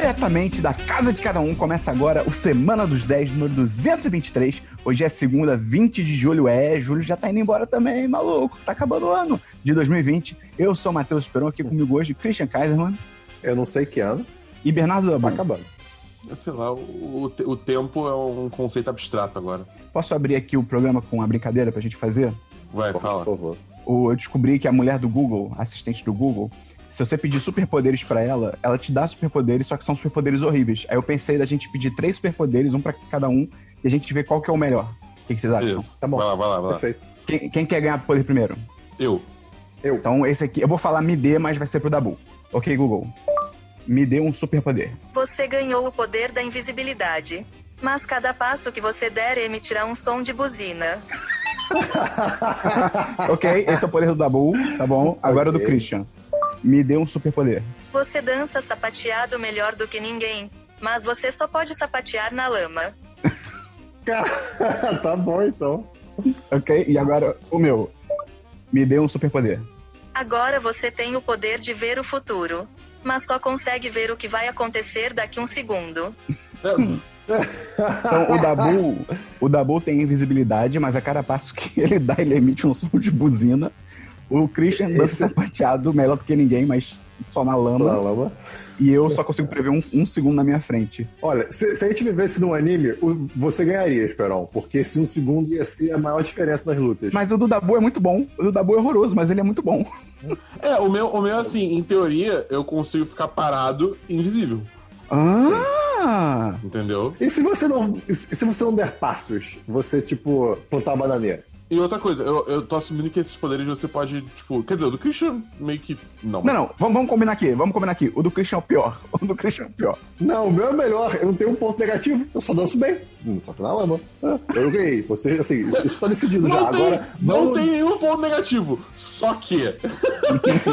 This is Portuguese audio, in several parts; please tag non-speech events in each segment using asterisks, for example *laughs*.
diretamente da casa de cada um, começa agora o Semana dos 10, número 223. Hoje é segunda, 20 de julho. É, julho já tá indo embora também, maluco. Tá acabando o ano de 2020. Eu sou o Matheus Esperon, aqui comigo hoje, Christian Kaiserman. Eu não sei que ano. E Bernardo Dabu. Tá acabando. Sei lá, o, o tempo é um conceito abstrato agora. Posso abrir aqui o programa com uma brincadeira pra gente fazer? Vai, fala. Por favor. Eu descobri que a mulher do Google, assistente do Google, se você pedir superpoderes para ela, ela te dá superpoderes, só que são superpoderes horríveis. Aí eu pensei da gente pedir três superpoderes, um para cada um, e a gente vê qual que é o melhor. O que, que vocês acham? Isso. Tá bom. Vai lá, vai lá, vai lá. Perfeito. Quem, quem quer ganhar poder primeiro? Eu. Eu. Então esse aqui, eu vou falar me dê, mas vai ser pro Dabu. Ok, Google. Me dê um superpoder. Você ganhou o poder da invisibilidade. Mas cada passo que você der emitirá um som de buzina. *laughs* ok, esse é o poder do Dabu, tá bom? Agora Ok. do Christian. Me dê um superpoder. Você dança sapateado melhor do que ninguém. Mas você só pode sapatear na lama. *laughs* tá bom, então. Ok? E agora o meu. Me dê um superpoder. Agora você tem o poder de ver o futuro. Mas só consegue ver o que vai acontecer daqui um segundo. Então, o Dabu, o Dabu tem invisibilidade, mas a cada passo que ele dá, ele emite um som de buzina. O Christian dança Esse- sapateado melhor do que ninguém, mas só na lama. Só na lama. E eu só consigo prever um, um segundo na minha frente. Olha, se, se a gente vivesse num anime, o- você ganharia, Esperão. Porque esse um segundo ia ser a maior diferença nas lutas. Mas o do Dabu é muito bom. O do Dabu é horroroso, mas ele é muito bom. *laughs* É, o meu, o meu, assim, em teoria, eu consigo ficar parado invisível. Ah! Entendeu? E se você não. e se você não der passos, você, tipo, plantar uma bananeira? E outra coisa, eu, eu tô assumindo que esses poderes você pode, tipo. Quer dizer, o do Christian meio que. Não. Não, não, vamos, vamos combinar aqui, vamos combinar aqui. O do Christian é o pior. *laughs* O do Christian é o pior. Não, o meu é melhor. Eu não tenho um ponto negativo. Eu só danço bem. Hum, Só que na lama. Ah, Eu ganhei. Você, assim, isso, isso tá decidido Não já. tem, Agora, não vamos, tem nenhum ponto negativo. Só que.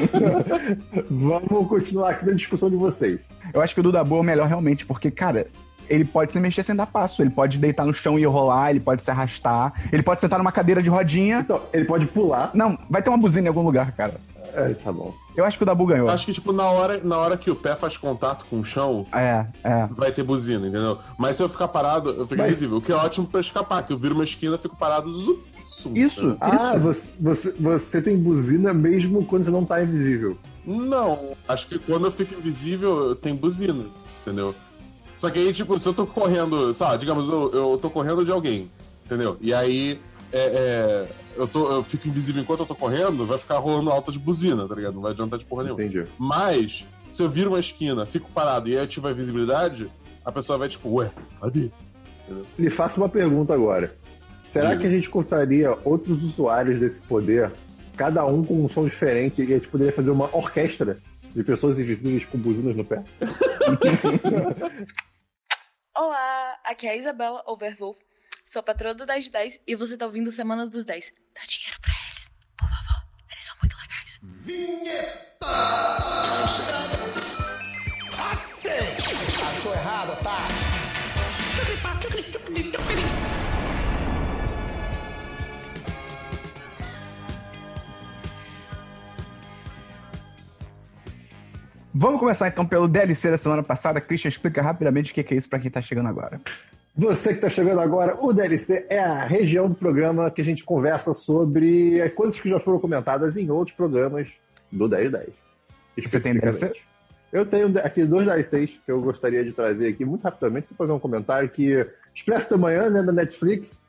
*laughs* vamos continuar aqui na discussão de vocês. Eu acho que o do Dabu é o melhor realmente, porque, cara, ele pode se mexer sem dar passo. Ele pode deitar no chão e rolar, ele pode se arrastar, ele pode sentar numa cadeira de rodinha. Então, ele pode pular. Não, vai ter uma buzina em algum lugar, cara. É, tá bom. Eu acho que o Dabu ganhou. Eu acho que, tipo, na hora, na hora que o pé faz contato com o chão, É, é. vai ter buzina, entendeu? Mas se eu ficar parado, eu fico Mas- invisível. O que é ótimo pra escapar, que eu viro uma esquina, fico parado, zup, sum, Isso? Ah, isso. você, você, você tem buzina mesmo quando você não tá invisível. Não, acho que quando eu fico invisível, eu tenho buzina, entendeu? Só que aí, tipo, se eu tô correndo, sabe, digamos, eu, eu tô correndo de alguém, entendeu? E aí, é, é, eu, tô, eu fico invisível enquanto eu tô correndo, vai ficar rolando alta de buzina, tá ligado? Não vai adiantar de porra nenhuma. Entendi. Mas, se eu viro uma esquina, fico parado e ativo a visibilidade, a pessoa vai tipo, ué, cadê? Lhe faço uma pergunta agora. Será Diga. que a gente encontraria outros usuários desse poder, cada um com um som diferente, e a gente poderia fazer uma orquestra de pessoas invisíveis com buzinas no pé? *laughs* Olá, aqui é a Isabela Overwolf, sou patroa do 10 de 10 e você tá ouvindo Semana dos 10. Dá dinheiro pra eles, por favor, eles são muito legais. Vamos começar então pelo DLC da semana passada. Christian, explica rapidamente o que é isso pra quem tá chegando agora. Você que está chegando agora, o DLC é a região do programa que a gente conversa sobre coisas que já foram comentadas em outros programas do 1010. Você tem DLC? Eu tenho aqui dois DLCs que eu gostaria de trazer aqui muito rapidamente. Você fazer um comentário que Expresso da Manhã, né, da Netflix,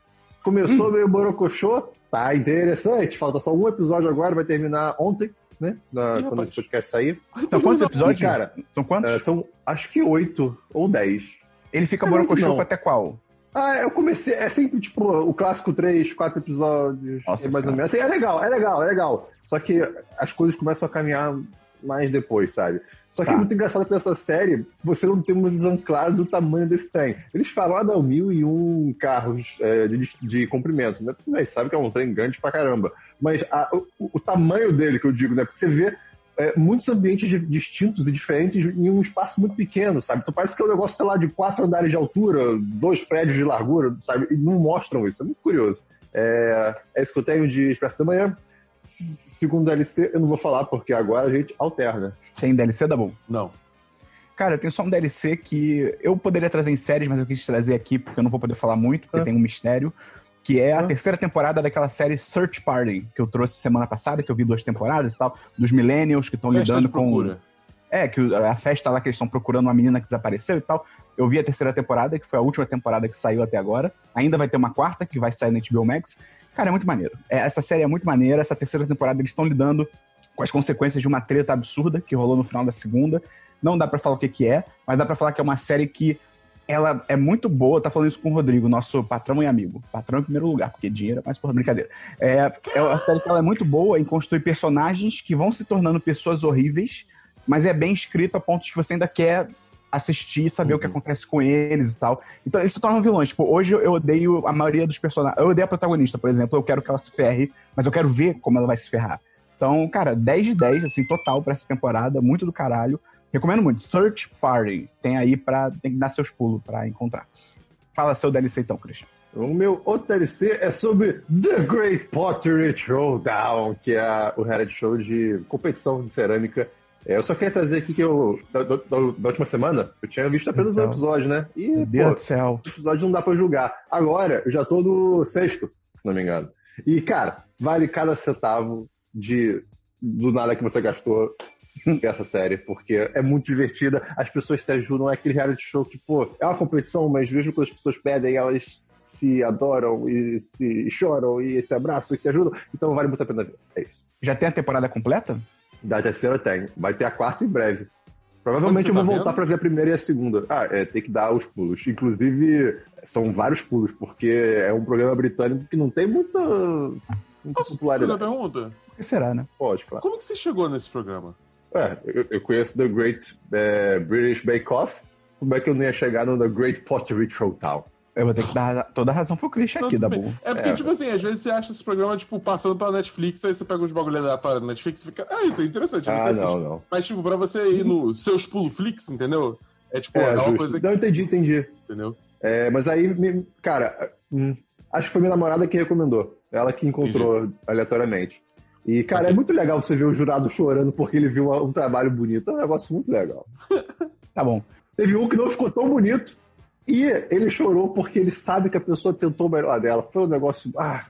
começou meio borocochô, tá interessante. Falta só um episódio agora, vai terminar ontem, né? na- Ih, quando esse podcast sair. São quantos episódios? E, cara, São quantos? eh, são acho que oito ou dez. Ele fica é borocochoco até qual? Ah, eu comecei. É sempre tipo o clássico três, quatro episódios. Nossa é mais ou menos. Assim, é legal, é legal, é legal. Só que as coisas começam a caminhar mais depois, sabe? Só que Tá. é muito engraçado que nessa série você não tem uma visão clara do tamanho desse trem. Eles falam, ah, não, mil e um carros é, de, de comprimento, né? Bem, sabe que é um trem grande pra caramba. Mas a- o, o tamanho dele, que eu digo, né? Porque você vê é, muitos ambientes di- distintos e diferentes em um espaço muito pequeno, sabe? Então parece que é um negócio, sei lá, de quatro andares de altura, dois prédios de largura, sabe? E não mostram isso. É muito curioso. É, é isso que eu tenho de Expresso da Manhã. Segundo DLC, eu não vou falar, porque agora a gente alterna. Tem DLC da bom. Não. Cara, eu tenho só um DLC que eu poderia trazer em séries, mas eu quis trazer aqui porque eu não vou poder falar muito, porque Ah. tem um mistério. Que é a Ah. terceira temporada daquela série Search Party, que eu trouxe semana passada, que eu vi duas temporadas e tal, dos millennials que estão lidando de com. É, que a festa lá que eles estão procurando uma menina que desapareceu e tal. Eu vi a terceira temporada, que foi a última temporada que saiu até agora. Ainda vai ter uma quarta, que vai sair no HBO Max. Cara, é muito maneiro. É, essa série é muito maneira. Essa terceira temporada eles estão lidando com as consequências de uma treta absurda que rolou no final da segunda. Não dá pra falar o que, que é, mas dá pra falar que é uma série que ela é muito boa. Tá falando isso com o Rodrigo, nosso patrão e amigo. Patrão em primeiro lugar, porque dinheiro é mais porra brincadeira. É, é uma série que ela é muito boa em construir personagens que vão se tornando pessoas horríveis, mas é bem escrito a ponto de que você ainda quer assistir e saber o que Uhum. acontece com eles e tal. Então eles se tornam vilões. Tipo, hoje eu odeio a maioria dos personagens. Eu odeio a protagonista, por exemplo. Eu quero que ela se ferre, mas eu quero ver como ela vai se ferrar. Então, cara, 10 de 10, assim, total pra essa temporada. Muito do caralho. Recomendo muito. Search Party. Tem aí pra. Tem que dar seus pulos pra encontrar. Fala seu DLC então, Christian. O meu outro DLC é sobre The Great Pottery Showdown, que é o reality show de competição de cerâmica. É, eu só queria trazer aqui que eu, da, da- da última semana, eu tinha visto apenas Meu um episódio, né? E, Meu Deus pô, do céu. episódio não dá pra julgar. Agora, eu já tô no sexto, se não me engano. E, cara, vale cada centavo de do nada que você gastou *laughs* essa série, porque é muito divertida, as pessoas se ajudam, é aquele reality show que, pô, é uma competição, mas mesmo quando as pessoas pedem, elas se adoram e se choram e se abraçam e se ajudam, então vale muito a pena ver. É isso. Já tem a temporada completa? Da terceira tem, vai ter a quarta em breve. Provavelmente eu vou tá voltar pra ver a primeira e a segunda. Ah, é, tem que dar os pulos. Inclusive, são vários pulos, porque é um programa britânico que não tem muita, muita Posso fazer uma popularidade. pergunta? O que será, né? Pode, claro. Como que você chegou nesse programa? É, eu, eu conheço The Great é, British Bake Off. Como é que eu não ia chegar no The Great Pottery Showdown? Eu vou ter que dar toda a razão pro Christian aqui, da bem. boa. É porque, É. tipo assim, às vezes você acha esse programa, tipo, passando pela Netflix, aí você pega os bagulho da para Netflix e fica. Ah, isso é interessante. Ah, não, não. Mas, tipo, pra você ir no seus pulo Flix, entendeu? É tipo, é, É, uma coisa que. Não, entendi, entendi. Entendeu? É, mas aí, cara, hum, acho que foi minha namorada que recomendou. Ela que encontrou aleatoriamente. E, cara, é muito legal você ver o jurado chorando porque ele viu um trabalho bonito. É um negócio muito legal. *laughs* Tá bom. Teve um que não ficou tão bonito e ele chorou porque ele sabe que a pessoa tentou o melhor dela. Foi um negócio. Ah,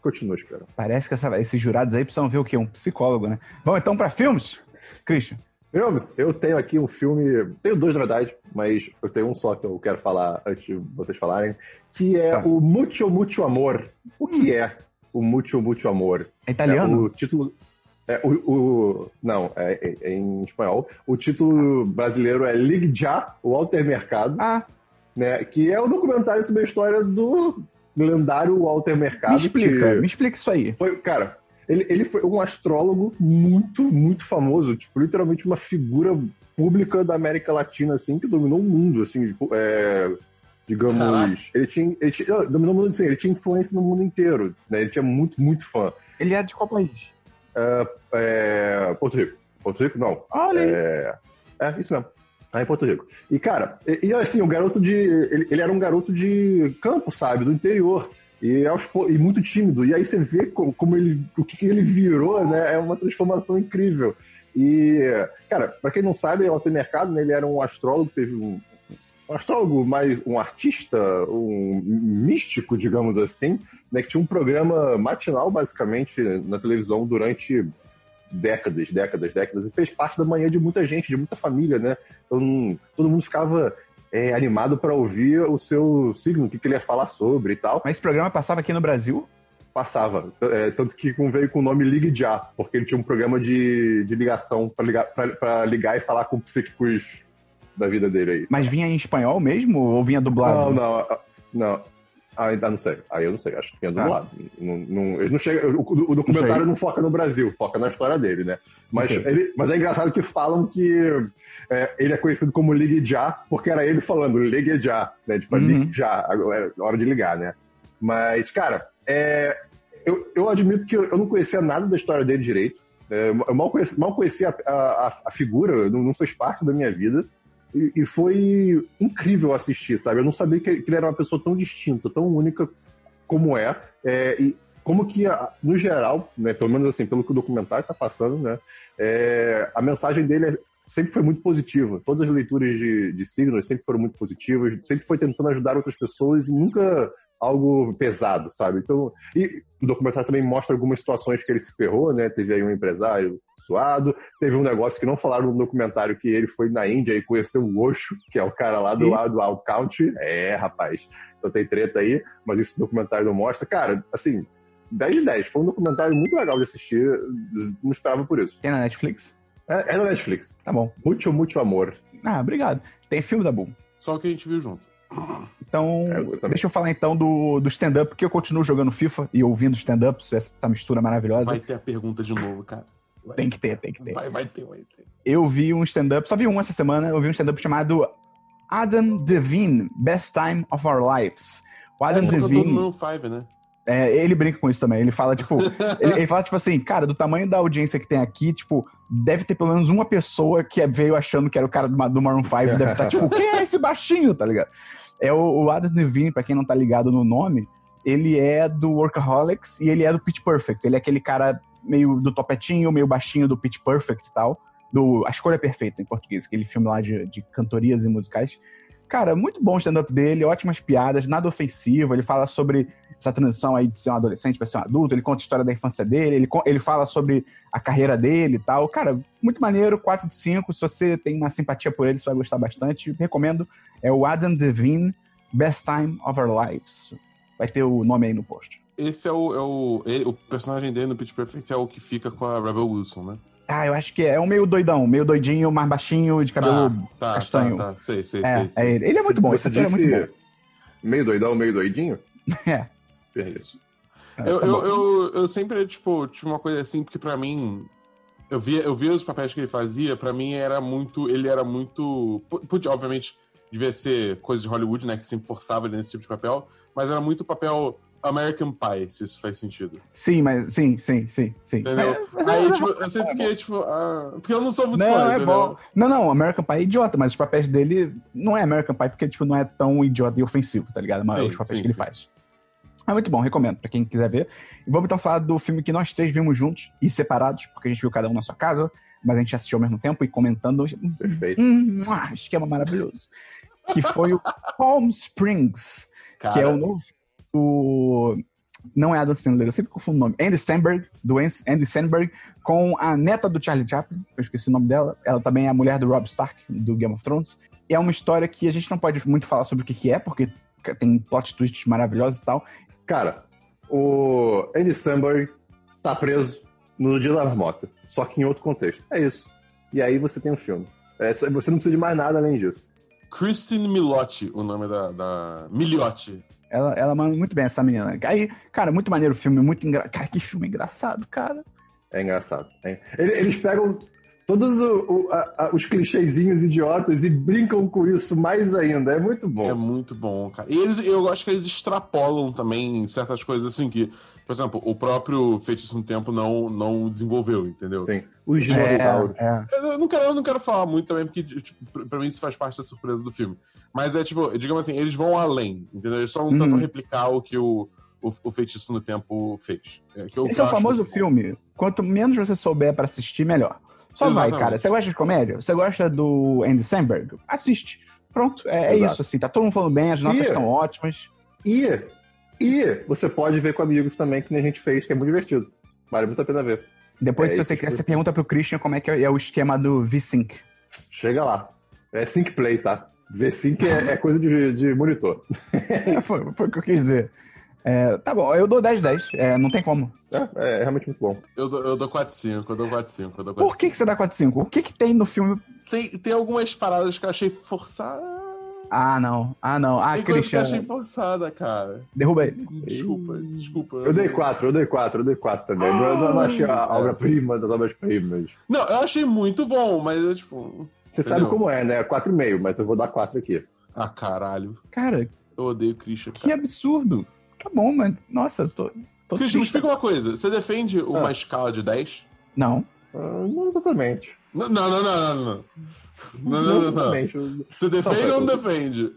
continua esperando. Parece que essa- esses jurados aí precisam ver o quê? Um psicólogo, né? Vamos então pra filmes? Christian. Filmes, eu tenho aqui um filme. Tenho dois, na verdade, mas eu tenho um só que eu quero falar antes de vocês falarem. Que é Tá. o Mucho Mucho Amor. O que é o Mucho Mucho Amor? É italiano? É, o título. É, o, o- não, é, é- é em espanhol. O título brasileiro é Ligue Já, o Walter Mercado, Ah, né? Que é um documentário sobre a história do lendário Walter Mercado. me explica, que me explica isso aí. Foi, cara, ele, ele foi um astrólogo muito, muito famoso, tipo, literalmente uma figura pública da América Latina, assim, que dominou o mundo, assim, tipo, é, digamos. Caraca. Ele tinha, ele tinha. Dominou o mundo, assim, ele tinha influência no mundo inteiro, né? Ele tinha muito, muito fã. Ele é de qual país? É, Porto Rico. Porto Rico, não. Olha aí. É, é isso mesmo. Lá em Porto Rico. E, cara, e, e, assim, o garoto de. Ele, ele era um garoto de campo, sabe? Do interior. E, e muito tímido. E aí você vê como, como ele. O que ele virou, né? É uma transformação incrível. E, cara, pra quem não sabe, o Mercado, né, ele era um astrólogo, teve um. Um astrólogo, mais um artista, um místico, digamos assim, né, que tinha um programa matinal, basicamente, na televisão durante décadas, décadas, décadas, e fez parte da manhã de muita gente, de muita família, né? Então, todo mundo ficava é, animado para ouvir o seu signo, o que, que ele ia falar sobre e tal. Mas esse programa passava aqui no Brasil? Passava. É, tanto que veio com o nome Ligue Já, porque ele tinha um programa de, de ligação para ligar, pra- pra ligar e falar com psíquicos da vida dele aí. Mas vinha em espanhol mesmo ou vinha dublado? Não, não, não. Ah, ainda não sei. Aí eu não sei, acho que tinha do Ah. lado. Não, não- eles não chegam, o, o documentário não, foca no Brasil, foca na história dele, né? Mas, Ok. ele- mas é engraçado que falam que é, ele é conhecido como Ligue Já, porque era ele falando Ligue Já, né? Tipo, Uhum. Ligue Já, é hora de ligar, né? Mas, cara, é, eu, eu admito que eu não conhecia nada da história dele direito. É, eu mal conheci, mal conhecia a, a- a figura, não, não fez parte da minha vida. E, e foi incrível assistir, sabe? Eu não sabia que, que ele era uma pessoa tão distinta, tão única como é. é, e como que, no geral, né, pelo menos assim, pelo que o documentário está passando, né, é, a mensagem dele é sempre foi muito positiva. Todas as leituras de, de signos sempre foram muito positivas, sempre foi tentando ajudar outras pessoas e nunca algo pesado, sabe? Então, e o documentário também mostra algumas situações que ele se ferrou, né? Teve aí um empresário suado, teve um negócio que não falaram no documentário que ele foi na Índia e conheceu o Osho, que é o cara lá do lado do Al Country. É, rapaz. Então tem treta aí, mas isso o documentário não mostra. Cara, assim, 10 de 10. Foi um documentário muito legal de assistir. Não esperava por isso. Tem na Netflix? É, é na Netflix. Tá bom. Muito, muito amor. Ah, obrigado. Tem filme da Boom. Só o que a gente viu junto. Então, É, eu deixa eu falar então do, do stand-up, porque eu continuo jogando FIFA e ouvindo stand-ups, essa mistura maravilhosa. Vai ter a pergunta de novo, cara. Vai, Tem que ter, tem que ter. vai, vai ter, vai ter. Eu vi um stand-up, só vi um essa semana, eu vi um stand-up chamado Adam Devine, Best Time of Our Lives. O Adam no Devine, 5, né? é, ele brinca com isso também. Ele fala, tipo, *laughs* ele, ele fala, tipo assim, cara, do tamanho da audiência que tem aqui, tipo, deve ter pelo menos uma pessoa que veio achando que era o cara do, do Maroon 5, deve estar, tipo, quem é esse baixinho, tá ligado? É o, o Adam Devine, pra quem não tá ligado no nome, ele é do Workaholics e ele é do Pitch Perfect. Ele é aquele cara meio do topetinho, meio baixinho do Pitch Perfect e tal. Do A Escolha Perfeita, em português, aquele filme lá de, de cantorias e musicais. Cara, muito bom o stand-up dele, ótimas piadas, nada ofensivo. Ele fala sobre essa transição aí de ser um adolescente para ser um adulto, ele conta a história da infância dele, ele, ele fala sobre a carreira dele e tal. Cara, muito maneiro, 4 de 5. Se você tem uma simpatia por ele, você vai gostar bastante. Recomendo. É o Adam Devine, Best Time of Our Lives. Vai ter o nome aí no post. Esse é o. É o, ele- o personagem dele no Pitch Perfect é o que fica com a Rebel Wilson, né? Ah, eu acho que é. É um meio doidão, meio doidinho, mais baixinho, de cabelo. tá, castanho. Tá, tá. Sei, sei, é, sei. sei. é ele. Ele é muito bom, esse Você ator é muito disse bom. meio doidão, meio doidinho? *laughs* É. Perfeito. Ah, Eu, tá eu, eu, eu sempre, tipo, tive uma coisa assim, porque pra mim. Eu via, eu via os papéis que ele fazia, pra mim era muito. Ele era muito. obviamente, devia ser coisa de Hollywood, né? Que sempre forçava ele nesse tipo de papel, mas era muito papel American Pie, se isso faz sentido. Sim, mas sim, sim, sim, sim. Entendeu? Mas- mas Aí, é- tipo, eu sempre fiquei, tipo, ah, porque eu não sou muito Não, fã, é entendeu? bom. Não, não, American Pie é idiota, mas os papéis dele não é American Pie porque, tipo, não é tão idiota e ofensivo, tá ligado? Mas Sim, os papéis sim, que ele sim. faz. É muito bom, recomendo pra quem quiser ver. E vamos então falar do filme que nós três vimos juntos e separados, porque a gente viu cada um na sua casa, mas a gente assistiu ao mesmo tempo e comentando. Perfeito. Hum, esquema maravilhoso. Que foi o *laughs* Palm Springs, Cara, que é o novo. O... Não é Adam Sandler, eu sempre confundo o nome. Andy Samberg, do Andy Samberg, com a neta do Charlie Chaplin, eu esqueci o nome dela. Ela também é a mulher do Rob Stark, do Game of Thrones. E é uma história que a gente não pode muito falar sobre o que, que é, porque tem plot twists maravilhosos e tal. Cara, o Andy Samberg tá preso no Dia da Marmota, só que em outro contexto. É isso. E aí você tem um filme. É, você não precisa de mais nada além disso. Christine Milotti, o nome da. da... Miliotti. Ela, ela manda muito bem essa menina. Aí, cara, muito maneiro o filme, muito engraçado. Cara, que filme engraçado, cara. É engraçado. É. Ele- Eles pegam todos o- o- a- a- os clichêzinhos idiotas e brincam com isso mais ainda. É muito bom. É muito bom, cara. E eles, eu acho que eles extrapolam também certas coisas assim que, por exemplo, o próprio Feitiço no Tempo não, não desenvolveu, entendeu? Sim. Os dinossauros. É, é. Eu não, quero, eu não quero falar muito também, porque tipo, pra- mim isso faz parte da surpresa do filme. Mas é tipo, digamos assim, eles vão além, entendeu? Eles só não tentam Uhum. replicar o que o, o, o Feitiço no Tempo fez. É, que eu Esse é o acho famoso filme. Quanto menos você souber pra assistir, melhor. Só vai, Exatamente. cara. Você gosta de comédia? Você gosta do Andy Samberg? Assiste. Pronto, é, é isso, assim. Tá todo mundo falando bem, as notas estão ótimas. E, e você pode ver com amigos também, que nem a gente fez, que é muito divertido. Vale muito a pena ver. Depois, É se você que quiser, eu- você pergunta pro Christian como é que é, é o esquema do V-Sync. Chega lá. É Sync Play, tá? V-Sync é, é coisa de, de monitor. *laughs* É, foi, foi o que eu quis dizer. É, tá bom, eu dou 10-10. É, não tem como. É, é realmente muito bom. Eu dou, eu dou 4-5, eu dou 4-5, eu dou 4-5. Por que, que você dá 4-5? O que, que tem no filme? Tem, tem algumas paradas que eu achei forçadas. Ah, não. Ah, não. Ah, tem que eu Christian. achei forçada, cara. Derruba ele. Desculpa, desculpa. Eu dei 4, eu dei 4, eu dei 4 também. eu, não- eu não achei a Ah, obra-prima das obras-primas. Não, eu achei muito bom, mas é tipo. Você sabe como é, né? 4,5, mas eu vou dar 4 aqui. Ah, caralho. Cara, Eu odeio o Christian. que Cara. absurdo. Tá bom, mas. Nossa, eu tô. tô Christian, me explica uma coisa. Você defende uma Ah. escala de 10? Não. Ah, não exatamente. Não, não, não, não, não. Não, não, não, não. exatamente. Você defende Não, ou não defende?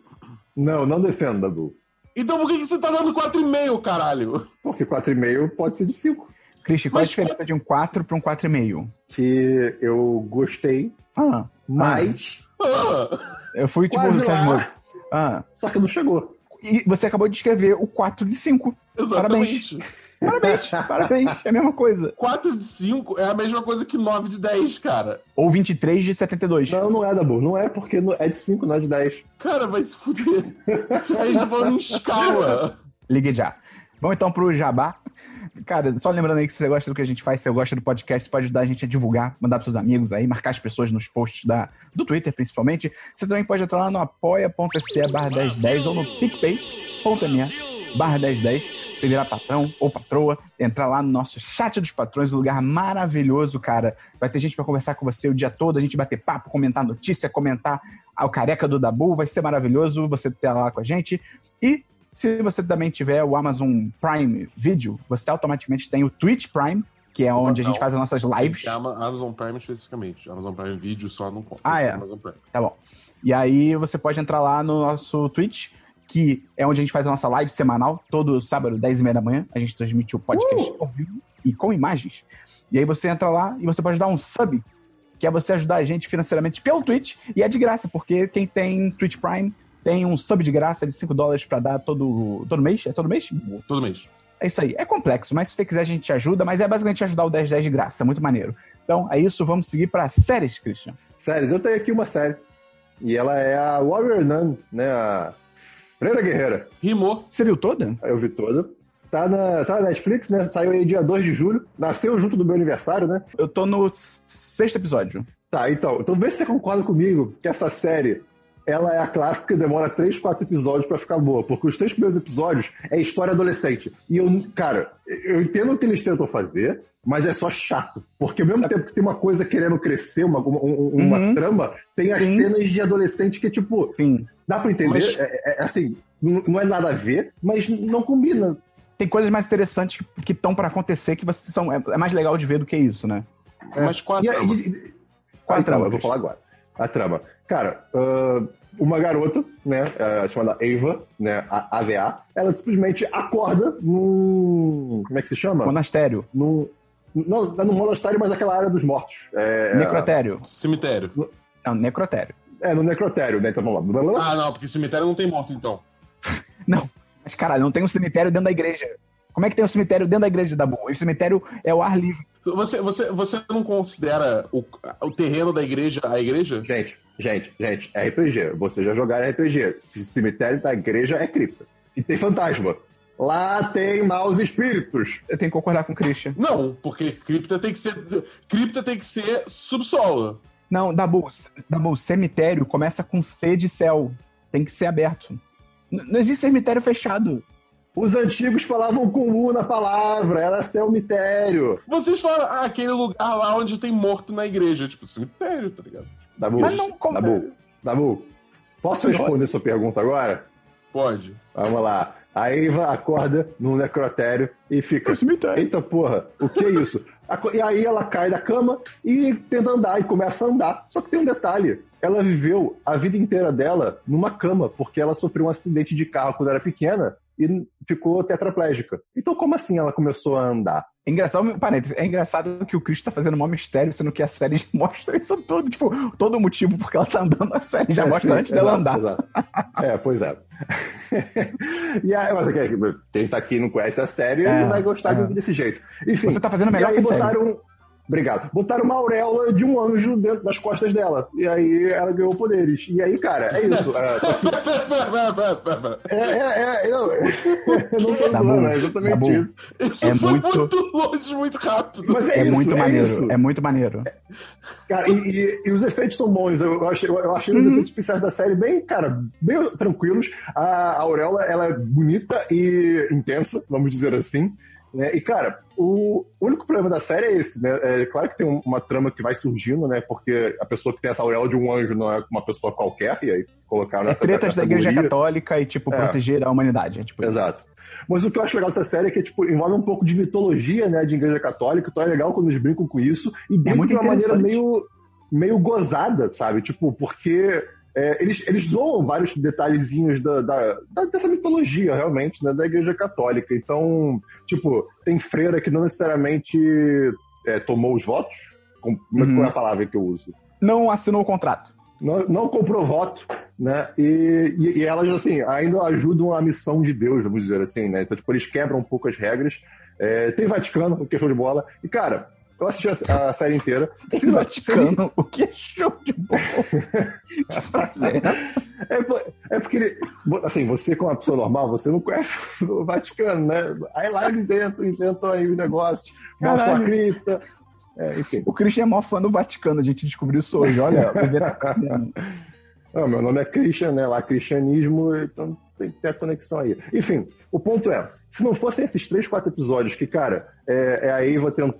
Não, não defendo, Dabu. Então por que, que você tá dando 4,5, caralho? Porque 4,5 pode ser de 5. Christian, qual é a Mas- diferença de um 4 para um 4,5? Que eu gostei, Ah, mas Ah, eu fui tipo quase o Sérgio. Ah, só que não chegou. E você acabou de escrever o 4 de 5. exatamente. Parabéns, *laughs* parabéns, é a mesma coisa. 4 de 5 é a mesma coisa que 9 de 10, cara. Ou 23 de 72. Não, não é, Dabu. Não é porque é de 5, não é de 10. Cara, vai se fuder. A gente tá falando em escala. Ligue já. Vamos então pro Jabá. Cara, só lembrando aí que se você gosta do que a gente faz, se você gosta do podcast, você pode ajudar a gente a divulgar, mandar pros seus amigos aí, marcar as pessoas nos posts da, do Twitter, principalmente. Você também pode entrar lá no apoia.se barra 1010 ou no picpay.me barra 1010. Você virar patrão ou patroa, entrar lá no nosso chat dos patrões, um lugar maravilhoso, cara. Vai ter gente pra conversar com você o dia todo, a gente bater papo, comentar notícia, comentar o careca do Dabu, vai ser maravilhoso você ter lá com a gente. E se você também tiver o Amazon Prime Video, você automaticamente tem o Twitch Prime, que é onde a gente não. faz as nossas lives. É Amazon Prime especificamente. Amazon Prime Video só não conta. Ah, é. Amazon Prime. Tá bom. E aí você pode entrar lá no nosso Twitch, que é onde a gente faz a nossa live semanal, todo sábado, 10 e meia da manhã. A gente transmite o podcast ao vivo e com imagens. E aí você entra lá e você pode dar um sub, que é você ajudar a gente financeiramente pelo Twitch. E é de graça, porque quem tem Twitch Prime tem um sub de graça de 5 dólares pra dar todo, todo mês. É todo mês? Todo mês. É isso aí. É complexo, mas se você quiser a gente te ajuda, mas é basicamente ajudar o 1010 de graça. É muito maneiro. Então é isso, vamos seguir pra séries, Christian. Séries, eu tenho aqui uma série. E ela é a Warrior Nun, né? A Freira Guerreira. Rimou. Você viu toda? Eu vi toda. Tá na, tá na Netflix, né? Saiu aí dia 2 de julho. Nasceu junto do meu aniversário, né? Eu tô no sexto episódio. Tá, então. Então vê se você concorda comigo que essa série ela é a clássica e demora 3, 4 episódios pra ficar boa. Porque os três primeiros episódios é história adolescente. E eu, cara, eu entendo o que eles tentam fazer, mas é só chato. Porque ao mesmo Sabe- tempo que tem uma coisa querendo crescer, uma, uma, uma Uhum. trama, tem as Sim. cenas de adolescente que, tipo, Sim. dá pra entender. Mas- É, é- é assim, não é nada a ver, mas não combina. Tem coisas mais interessantes que estão pra acontecer que você são, é, é mais legal de ver do que isso, né? Mas qual a E, trama? Qual a trama, eu vou falar agora. A trama. Cara, ah, uma garota, né, ah, chamada Ava, né, a AVA, ela simplesmente acorda num. Como é que se chama? Monastério. Num. Não, não é no monastério, mas aquela área dos mortos. É, Necrotério. Cemitério. Não, necrotério. é no necrotério, né? Então vamos lá. Ah, não, porque cemitério não tem morto, então. *laughs* Mas, caralho, não tem um cemitério dentro da igreja. Como é que tem um cemitério dentro da igreja da Bull? O cemitério é o ar livre. Você, você, você não considera o, o terreno da igreja a igreja? Gente, gente, gente, RPG. Vocês já jogaram RPG. Cemitério da igreja é cripta. E tem fantasma. Lá tem maus espíritos. Eu tenho que concordar com o Christian. Não, porque cripta tem que ser. Cripta tem que ser subsolo. Não, Dabu, Dabu, cemitério começa com C de céu. Tem que ser aberto. N- não existe cemitério fechado. Os antigos falavam com U na palavra, era cemitério. Vocês falam, ah, aquele lugar lá onde tem morto na igreja. Tipo, cemitério, tá ligado? Dabu, Mas não como. Dabu, Dabu, posso responder sua pergunta agora? Pode. Vamos lá. A Eva acorda no necrotério e fica. É cemitério. Eita porra, o que é isso? E aí ela cai da cama e tenta andar e começa a andar. Só que tem um detalhe: ela viveu a vida inteira dela numa cama, porque ela sofreu um acidente de carro quando era pequena e ficou tetraplégica. Então, como assim ela começou a andar? É engraçado, parênteses, é engraçado que o Chris tá fazendo um maior mistério, sendo que a série *laughs* mostra isso tudo. Tipo, todo o motivo porque ela tá andando, a série já É, mostra sim, antes dela exato, andar. exato. É, pois é. *laughs* e aí, mas ok, quem tá aqui e não conhece a série, É, ele vai gostar é. de- desse jeito. Enfim, Você tá fazendo e melhor aí que a série. Obrigado. Botaram uma auréola de um anjo dentro das costas dela. E aí ela ganhou poderes. E aí, cara, é isso. É, que- *laughs* é, é, é, eu, *laughs* eu não tô Tá zoando, bom, é exatamente tá bom. isso. Isso É foi muito- muito... longe, muito rápido. Mas é, É, isso, muito é maneiro, isso. é muito maneiro. Cara, e, e- e os efeitos são bons. Eu, eu achei, eu achei os Uhum. efeitos especiais da série bem, cara, bem tranquilos. A, a Auréola, ela é bonita e intensa, vamos dizer assim. Né? E, cara, o único problema da série é esse, né? É claro que tem um- uma trama que vai surgindo, né? Porque a pessoa que tem essa auréola de um anjo não é uma pessoa qualquer, e aí colocaram É essa tretas da igreja católica e, tipo, É. proteger a humanidade. É tipo isso. Exato. Mas o que eu acho legal dessa série é que tipo, envolve um pouco de mitologia, né, de igreja católica, então é legal quando eles brincam com isso, e brincam muito de uma maneira meio, meio gozada, sabe? Tipo, porque é, eles, eles zoam vários detalhezinhos da, da, da- dessa mitologia, realmente, né, da Igreja Católica. Então, tipo, tem freira que não necessariamente é, tomou os votos. Com- Como Uhum. Qual é a palavra que eu uso? Não assinou o contrato. Não, não comprou voto, né? E, e, e elas, assim, ainda ajudam a missão de Deus, vamos dizer assim, né? Então, tipo, eles quebram um pouco as regras. É, tem Vaticano, o que é show de bola. E, cara, eu assisti a, a série inteira. Se, se- Vaticano, o que é show de bola? *laughs* que frase é essa? É, é porque, ele- assim, você como uma pessoa normal, você não conhece *laughs* o Vaticano, né? Aí lá eles entram, inventam aí os negócios, mostram a cripta, é, enfim. O Christian é maior fã do Vaticano, a gente descobriu isso hoje. Olha, o aprendendo. *laughs* Ah, meu nome é Christian, né? Lá, cristianismo, então tem que ter a conexão aí. Enfim, o ponto é, se não fossem esses três, quatro episódios que, cara, é, é a Eva tent-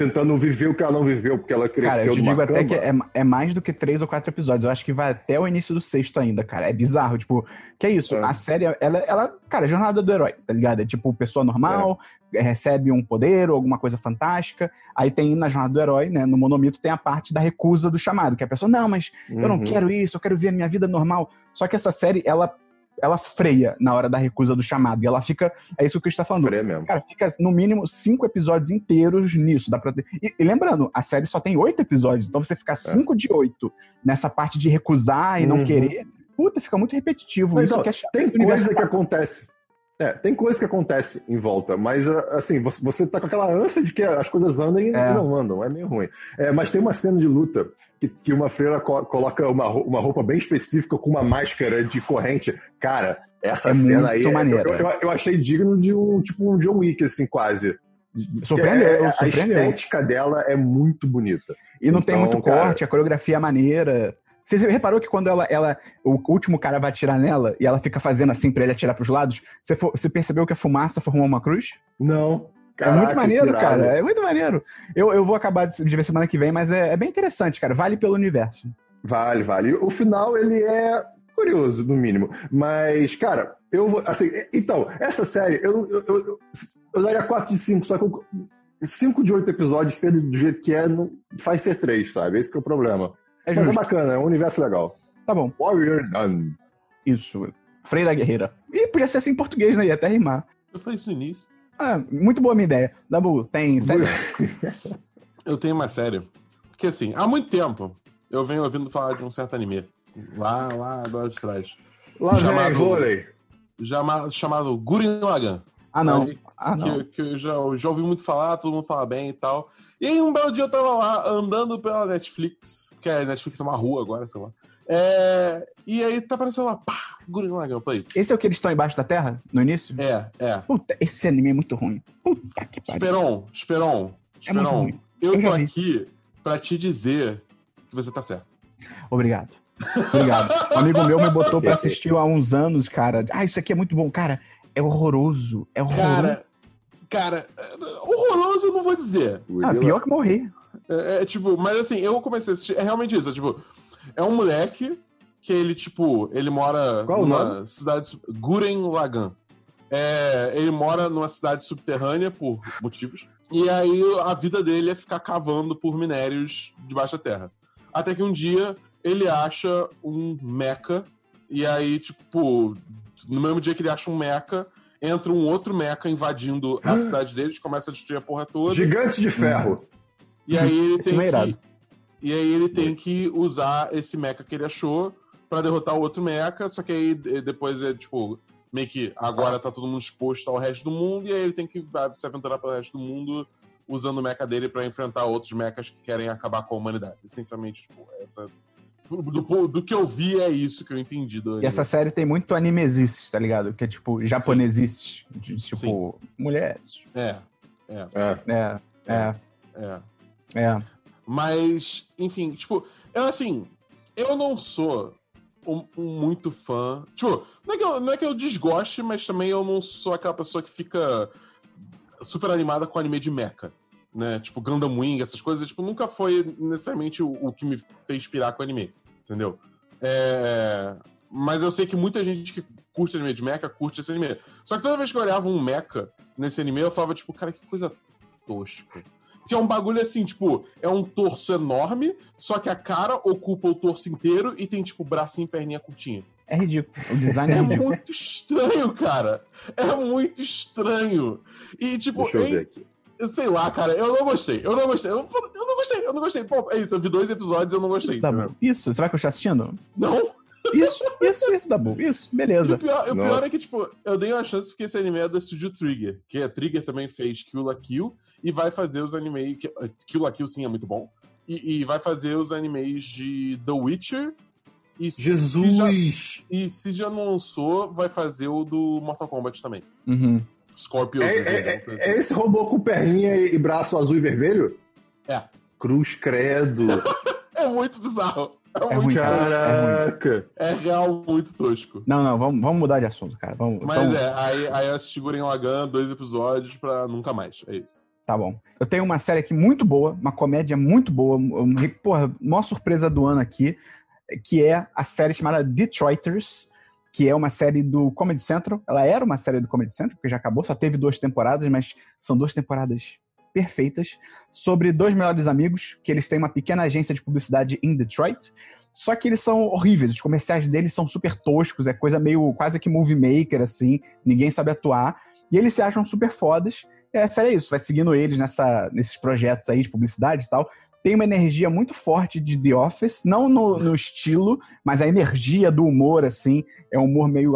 tentando viver o que ela não viveu, porque ela cresceu Cara, eu te digo até cama. que é, é mais do que três ou quatro episódios. Eu acho que vai até o início do sexto ainda, cara. É bizarro, tipo, que é isso? É. A série, ela, ela, cara, é jornada do herói, tá ligado? É tipo, pessoa normal, é, recebe um poder ou alguma coisa fantástica. Aí tem na jornada do herói, né? No monomito tem a parte da recusa do chamado, que a pessoa, não, mas eu não Uhum. quero isso, eu quero ver a minha vida normal. Só que essa série, ela, ela freia na hora da recusa do chamado. E ela fica. É isso que o Chris tá falando. Freia mesmo. Cara, fica no mínimo cinco episódios inteiros nisso. Dá pra ter... e, e lembrando, a série só tem oito episódios, então você ficar cinco de oito nessa parte de recusar e não É. Uhum. querer, puta, fica muito repetitivo. Mas, isso que é chato. Tem coisa que acontece. É, tem coisa que acontece em volta, mas ah, assim, você, você tá com aquela ânsia de que as coisas andem É. e não andam, é meio ruim. É, mas tem uma cena de luta que, que uma freira co- coloca uma, uma roupa bem específica com uma máscara de corrente. Cara, essa É cena aí é- maneiro. eu, eu- eu achei digno de um tipo um John Wick, assim, quase. Surpreendeu, É, a surpreendeu. estética dela é muito bonita. E não tem Então, muito cara- corte, a coreografia é maneira. Você reparou que quando ela, ela. O último cara vai atirar nela e ela fica fazendo assim pra ele atirar pros lados? Você, fo- você percebeu que a fumaça formou uma cruz? Não. é muito Caraca, maneiro, cara. É muito maneiro. Eu, eu vou acabar de de ver semana que vem, mas é, é bem interessante, cara. Vale pelo universo. Vale, vale. O final, ele é curioso, no mínimo. Mas, cara, eu vou. Assim, então, essa série, eu, eu, eu, eu, daria 4 de 5, só que 5 de 8 episódios, se ele do jeito que é, não faz ser 3, sabe? Esse que é o problema. É Mas é justo. bacana, é um universo legal. Tá bom. Warrior Nun. Isso. Freira Guerreira. E podia ser assim em português, né? Ia até rimar. Eu falei isso no início. Ah, muito boa minha ideia. Dabu, tem série? *laughs* Eu tenho uma série. Que assim, há muito tempo eu venho ouvindo falar de um certo anime. Lá, lá, lá de trás. Lá vem, Chamado- vôlei. Chama- chamado Gurren Lagann. Ah, não. Ali, Ah. Que, que eu já, já ouvi muito falar, todo mundo fala bem e tal. E aí um belo dia eu tava lá andando pela Netflix, que a Netflix é uma rua agora, sei lá. É, e aí tá aparecendo lá, pá, Gurren Lagann. Eu falei, Esse é o que eles estão embaixo da terra? No início? é, é. Puta, esse anime é muito ruim. Puta que pariu. Esperon, Esperon, É Esperon. ruim. eu Eu tô vi. aqui pra te dizer que você tá certo. Obrigado. Obrigado. *laughs* Um amigo meu me botou pra assistir há uns anos, cara. Ah, isso aqui é muito bom. Cara, é horroroso. É horroroso. Cara, cara, horroroso eu não vou dizer. ah, pior que morrer. É, é, tipo, mas assim, eu comecei a assistir. É realmente isso. É, tipo, é um moleque que ele, tipo, ele mora Qual numa nome? cidade. Guren Lagan. É, ele mora numa cidade subterrânea por motivos. E aí a vida dele é ficar cavando por minérios debaixo da terra. Até que um dia ele acha um mecha. E aí, tipo, no mesmo dia que ele acha um mecha, entra um outro mecha invadindo a cidade deles, começa a destruir a porra toda. Gigante de ferro. E aí ele tem é que. E aí ele tem que usar esse mecha que ele achou pra derrotar o outro mecha, só que aí de- depois é tipo. Meio que agora tá todo mundo exposto ao resto do mundo, e aí ele tem que ah, se aventurar pelo resto do mundo usando o mecha dele pra enfrentar outros mechas que querem acabar com a humanidade. Essencialmente, tipo, essa. Do, do- do que eu vi é isso que eu entendi do E essa série tem muito animesices, tá ligado? Que é tipo japonesices. De, tipo, Sim. mulheres. É, é, É. É, é, é. é. Mas, enfim, tipo, eu assim, eu não sou um, um muito fã. Tipo, não é, que eu, não é que eu desgoste, mas também eu não sou aquela pessoa que fica super animada com anime de mecha. Né? Tipo, Gundam Wing, essas coisas, tipo, nunca foi necessariamente o, o que me fez pirar com anime, entendeu? É, Mas eu sei que muita gente que curte anime de mecha, curte esse anime. Só que toda vez que eu olhava um mecha nesse anime, eu falava, tipo, cara, que coisa tosca. Que é um bagulho assim, tipo, é um torso enorme, só que a cara ocupa o torso inteiro e tem, tipo, bracinho e perninha curtinha. É ridículo. O design é, É ridículo. muito estranho, cara. É muito estranho. E, tipo, Deixa eu ver aqui. Sei lá, cara, eu não gostei. Eu não gostei. Eu, eu não gostei, eu não gostei. Pô, é isso, eu vi dois episódios e eu não gostei. Isso, Dabu. Isso, você vai continuar assistindo? Não. Isso, isso, isso, Dabu. Isso, E o beleza. pior, o pior é que, tipo, eu dei uma chance porque esse anime é da Studio Trigger. Que a Trigger também fez Kill la Kill e vai fazer os animes. que- Kill la Kill, sim, é muito bom. E, e vai fazer os animes de The Witcher. E Se já, Jesus! e se já não lançou, vai fazer o do Mortal Kombat também. Uhum. Scorpions. É, é- é assim. esse robô com perninha e braço azul e vermelho? É. Cruz credo. *laughs* É muito bizarro. É, É muito tosco. Caraca! É real muito tosco. Não, não, vamos, vamos mudar de assunto, cara. Vamos, Mas então- é, aí, aí eu assisti Guren Lagan, dois episódios pra nunca mais. É isso. Tá bom. Eu tenho uma série aqui muito boa, uma comédia muito boa, porra, maior surpresa do ano aqui, que é a série chamada Detroiters, que é uma série do Comedy Central. Ela era uma série do Comedy Central, porque já acabou, só teve duas temporadas, mas são duas temporadas perfeitas, sobre dois melhores amigos, que eles têm uma pequena agência de publicidade em Detroit, só que eles são horríveis, os comerciais deles são super toscos, é coisa meio quase que movie maker, assim, ninguém sabe atuar, e eles se acham super fodas, a série é isso, vai seguindo eles nessa, nesses projetos aí de publicidade e tal. Tem uma energia muito forte de The Office, não no, no estilo, mas a energia do humor, assim, é um humor meio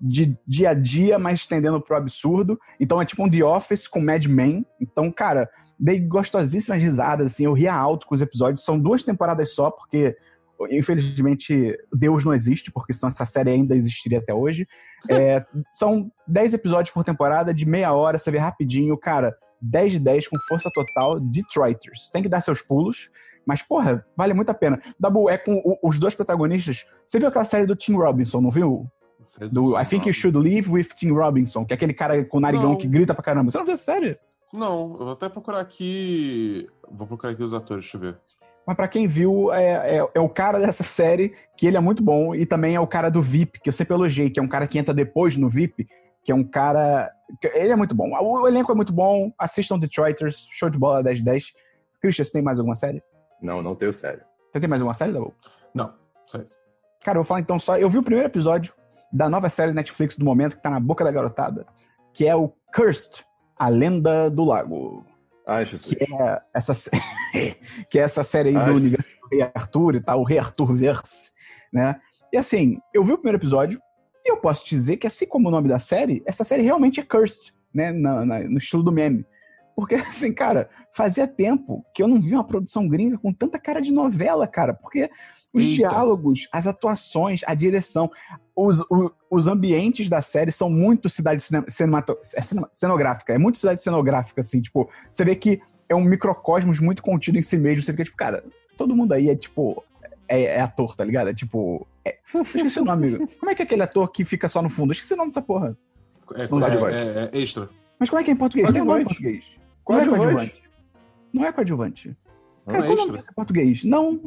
de dia a dia, mas tendendo pro absurdo. Então é tipo um The Office com Mad Men. Então, cara, dei gostosíssimas risadas, assim, eu ria alto com os episódios. São duas temporadas só, porque infelizmente Deus não existe, porque senão essa série ainda existiria até hoje. É, são 10 episódios por temporada, de meia hora, você vê rapidinho, cara, 10 de 10 com força total, Detroiters. Tem que dar seus pulos, mas, porra, vale muito a pena. Dabu, é com o- os dois protagonistas. Você viu aquela série do Tim Robinson, não viu? Do I Think You Should Live with Tim Robinson, que é aquele cara com narigão Não. que grita pra caramba. Você não viu essa série? Não, eu vou até procurar aqui. Vou procurar aqui os atores, deixa eu ver. Mas pra quem viu, é, é, é o cara dessa série, que ele é muito bom, e também é o cara do VIP, que eu sempre elogiei, que é um cara que entra depois no VIP, que é um cara. que- Ele é muito bom. O, elenco é muito bom. Assistam Detroiters, show de bola 10 de 10. Christian, você tem mais alguma série? Não, não tenho sério. Você tem mais alguma série, Dabu? Não, só isso. Cara, eu vou falar então só. Eu vi o primeiro episódio da nova série Netflix do momento, que tá na boca da garotada, que é o Cursed, A Lenda do Lago. Ai, Jesus. Que é essa, *laughs* que é essa série aí Ai, do Jesus. universo do Rei Arthur e tal, o Rei Arthur Verse, né? E assim, eu vi o primeiro episódio e eu posso te dizer que, assim como o nome da série, essa série realmente é cursed, né? Na- na- no estilo do meme. Porque, *laughs* assim, cara, fazia tempo que eu não vi uma produção gringa com tanta cara de novela, cara. Porque os Eita. diálogos, as atuações, a direção, os, o- os ambientes da série são muito cidade cine- cinemato- é cenográfica. É muito cidade cenográfica, assim. Tipo, você vê que é um microcosmos muito contido em si mesmo. Você fica, tipo, cara, todo mundo aí é, tipo... É, é ator, tá ligado? É tipo... é- esqueci o nome. Como é que é aquele ator que fica só no fundo? Eu esqueci o nome dessa porra. É, Não dá de é, voz. é- é extra. Mas como é que é em português? Tem um nome em português. Não é Coadjuvante. coadjuvante. Não é coadjuvante. Não Cara, é qual o nome em português? Não.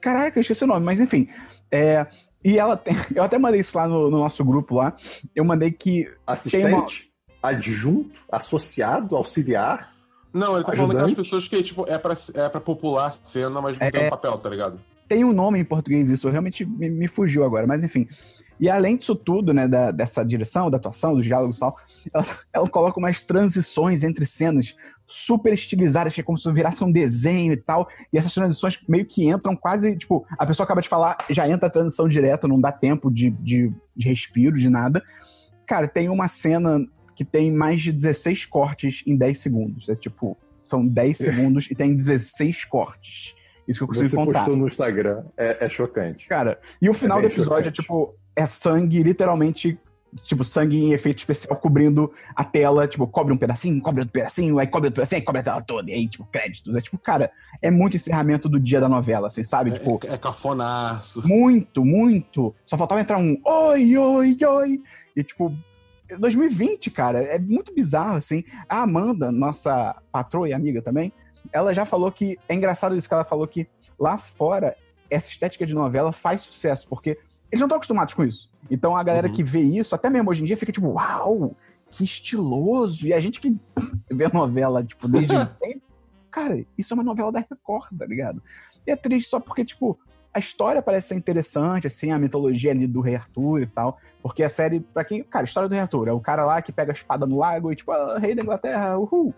Caraca, eu esqueci o nome, mas enfim. É, e ela tem. *laughs* Eu até mandei isso lá no, no nosso grupo lá. Eu mandei que. Assistente, adjunto, associado, auxiliar. Não, ele tá falando daquelas Ajudante? pessoas que, tipo, é pra, é pra popular a cena, mas não É- tem um papel, tá ligado? Tem um nome em português, isso realmente me, me fugiu agora, mas enfim. E além disso tudo, né, da- dessa direção, da atuação, dos diálogos e tal, ela, ela coloca umas transições entre cenas super estilizadas, que é como se virasse um desenho e tal. E essas transições meio que entram quase, tipo, a pessoa acaba de falar, já entra a transição direto, não dá tempo de, de, de respiro, de nada. Cara, tem uma cena que tem mais de 16 cortes em 10 segundos. É tipo, são 10 *laughs* segundos e tem 16 cortes. Isso que eu consigo Você contar. postou no Instagram. É, é chocante. Cara, e o final É do episódio é chocante. tipo, é sangue, literalmente, tipo, sangue em efeito especial cobrindo a tela, tipo, cobre um pedacinho, cobre outro pedacinho, aí cobre outro pedacinho, aí cobre a tela toda, e aí, tipo, créditos. É tipo, cara, é muito encerramento do dia da novela, assim, sabe? Tipo, É, é cafonaço. muito, muito. Só faltava entrar um oi, oi, oi. E, tipo, 2020, cara, é muito bizarro, assim. A Amanda, nossa patroa e amiga também, ela já falou que. É engraçado isso que ela falou que lá fora, essa estética de novela faz sucesso, porque eles não estão acostumados com isso. Então a galera Uhum. que vê isso, até mesmo hoje em dia, fica tipo, uau, que estiloso. E a gente que *laughs* vê novela, tipo, desde *laughs* sempre, cara, isso é uma novela da Record, tá ligado? E é triste só porque, tipo, a história parece ser interessante, assim, a mitologia ali do Rei Arthur e tal. Porque a série, pra quem. Cara, a história do Rei Arthur é o cara lá que pega a espada no lago e, tipo, ah, Rei da Inglaterra, uhul.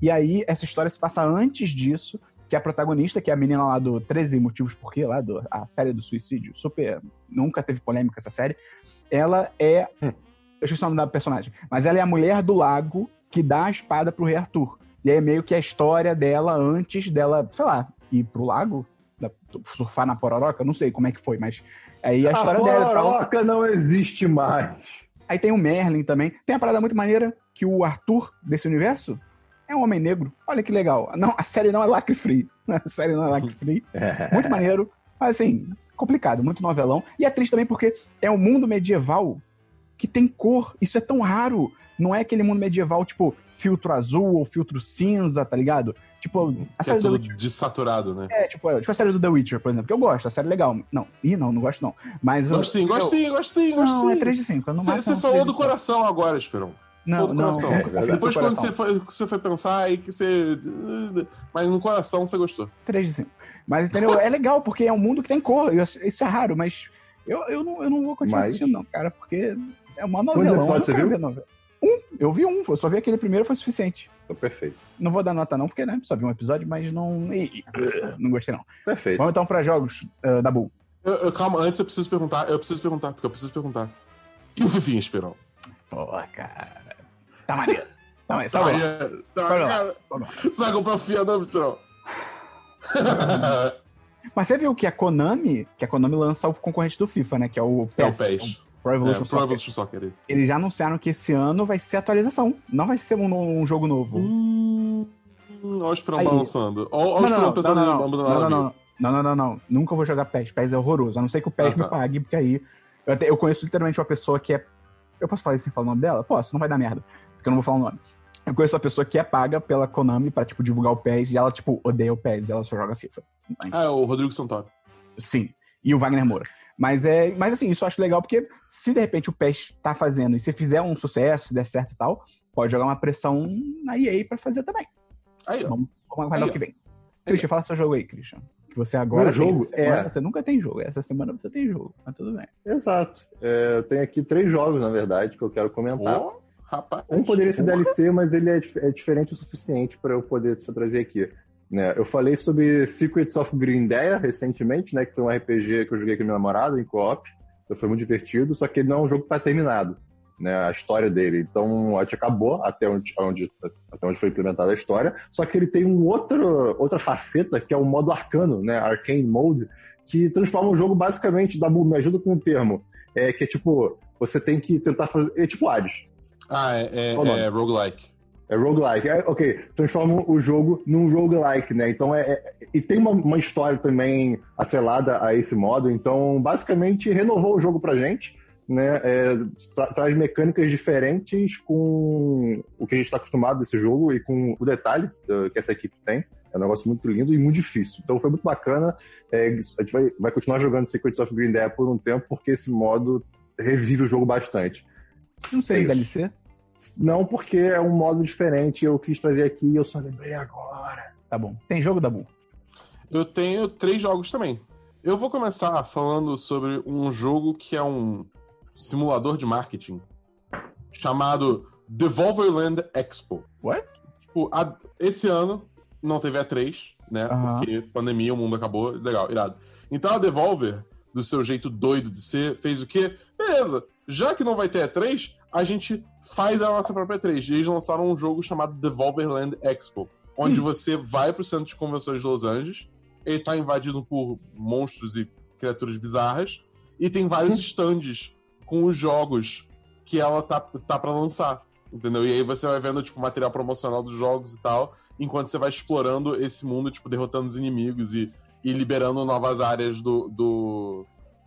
E aí, essa história se passa antes disso, que a protagonista, que é a menina lá do 13 Motivos Por Quê, lá, do, a série do suicídio, super. Nunca teve polêmica essa série. Ela é. Hum. Eu esqueci o nome da personagem. Mas ela é a mulher do lago que dá a espada pro Rei Arthur. E aí é meio que a história dela antes dela, sei lá, ir pro lago, surfar na pororoca, não sei como é que foi, mas aí a história dela tal. pororoca não existe mais. Aí tem o Merlin também. Tem uma parada muito maneira que o Arthur desse universo é um homem negro. Olha que legal. Não, a série não é lacre free. *laughs* A série não é lacre free. *laughs* Muito maneiro. Mas assim, complicado, muito novelão. E é triste também porque é um mundo medieval que tem cor. Isso é tão raro. Não é aquele mundo medieval, tipo, filtro azul ou filtro cinza, tá ligado? Tipo, a Que é série do tudo Witcher. desaturado, né? É, tipo, tipo a série do The Witcher, por exemplo, que eu gosto, a série é legal. Não, ih, não, não gosto não. Mas eu- Gosto sim, gosto eu- sim, gosto sim, gosto Não, sim. é 3 de 5. Não Você você falou 3 do coração agora, Esperão. Não, do não, coração. é, Depois, quando coração. você foi, você foi pensar aí que você. Mas no coração você gostou. 3 de 5. Mas, entendeu? É legal, porque é um mundo que tem cor. e Isso é raro, mas eu, eu, não, eu não vou continuar Mas- assistindo, não, cara, porque é uma Quantos novela. episódios você viu? Um, eu vi um, eu só vi aquele primeiro, foi suficiente. Então, perfeito. Não vou dar nota, não, porque, né, só vi um episódio, mas não. Não gostei, não. Perfeito. Vamos então pra jogos uh, da Bull. Eu- eu- calma, antes eu preciso perguntar, eu preciso perguntar, porque eu preciso perguntar. E o Fifinha, Esperão? Pô, cara. Tá maneiro. Tá maneiro. Salve. Tá, cara, salve lá. Você vai comprar fiadão, Esperão? Mas você viu que a Konami, que a Konami lança o concorrente do FIFA, né? Que é o PES. É o PES. Pro É, Evolution Pro Soccer. Evolution Soccer, é. Eles já anunciaram que esse ano vai ser atualização. Não vai ser um, um jogo novo. Hum, Olha o Esperão balançando. Olha o Esperão não, pensando não, não, não, não, não, não, não, não, não. Nunca vou jogar PES. PES é horroroso. A não ser que o PES Ah, tá. me pague, porque aí. Eu, até- eu conheço literalmente uma pessoa que é. Eu posso falar isso sem falar o nome dela? Posso, não vai dar merda. Porque eu não vou falar o nome. Eu conheço uma pessoa que é paga pela Konami pra, tipo, divulgar o PES e ela, tipo, odeia o PES e ela só joga FIFA. Mas- Ah, é o Rodrigo Santoro. Sim. E o Wagner Moura. Mas é. Mas assim, isso eu acho legal, porque se de repente o PES tá fazendo e se fizer um sucesso, se der certo e tal, pode jogar uma pressão na EA pra fazer também. Aí, ó. Vamos, vamos aguardar Aí, o que vem. Christian, fala seu jogo aí, Christian. Que você agora Meu tem. jogo Essa semana é- Você nunca tem jogo. Essa semana você tem jogo. Mas tudo bem. Exato. É, eu tenho aqui três jogos, na verdade, que eu quero comentar. Ô, rapaz. Um poderia ser. DLC, mas ele é, é diferente o suficiente para eu poder trazer aqui. Né? Eu falei sobre Secrets of Grindeia recentemente, né? Que foi um RPG que eu joguei com minha namorada em co-op. Então foi muito divertido, só que ele não é um jogo que tá terminado, né? A história dele. Então a gente acabou até onde, onde- até onde foi implementada a história. Só que ele tem um outro, outra faceta que é o modo arcano, né? Arcane Mode, que transforma o jogo basicamente, da me ajuda com o termo. É que é tipo, você tem que tentar fazer. É tipo Hades. Ah, é, é, é roguelike. É roguelike. É, ok, transforma o jogo num roguelike, né? Então é. é- e tem uma, uma história também atrelada a esse modo. Então, basicamente, renovou o jogo pra gente. Né? É, tra- traz mecânicas diferentes com o que a gente está acostumado desse jogo e com o detalhe eh, que essa equipe tem. É um negócio muito lindo e muito difícil. Então foi muito bacana. É, a gente vai, vai continuar jogando Secrets of Green Dead por um tempo, porque esse modo revive o jogo bastante. Não sei, Isso. DLC? Não porque é um modo diferente, eu quis trazer aqui e eu só lembrei agora. Tá bom. Tem jogo da Bull. Eu tenho três jogos também. Eu vou começar falando sobre um jogo que é um simulador de marketing chamado Devolverland Expo. What? Tipo, a- esse ano não teve A3, né? Aham. Porque pandemia, o mundo acabou. Legal, irado. Então a Devolver, do seu jeito doido de ser, fez o quê? Beleza, já que não vai ter E3, a gente faz a nossa própria E3. E eles lançaram um jogo chamado Devolverland Expo, onde Hum. você vai pro centro de convenções de Los Angeles, ele tá invadido por monstros e criaturas bizarras, e tem vários stands com os jogos que ela tá, tá para lançar. Entendeu? E aí você vai vendo, tipo, material promocional dos jogos e tal, enquanto você vai explorando esse mundo, tipo, derrotando os inimigos e, e liberando novas áreas do, do,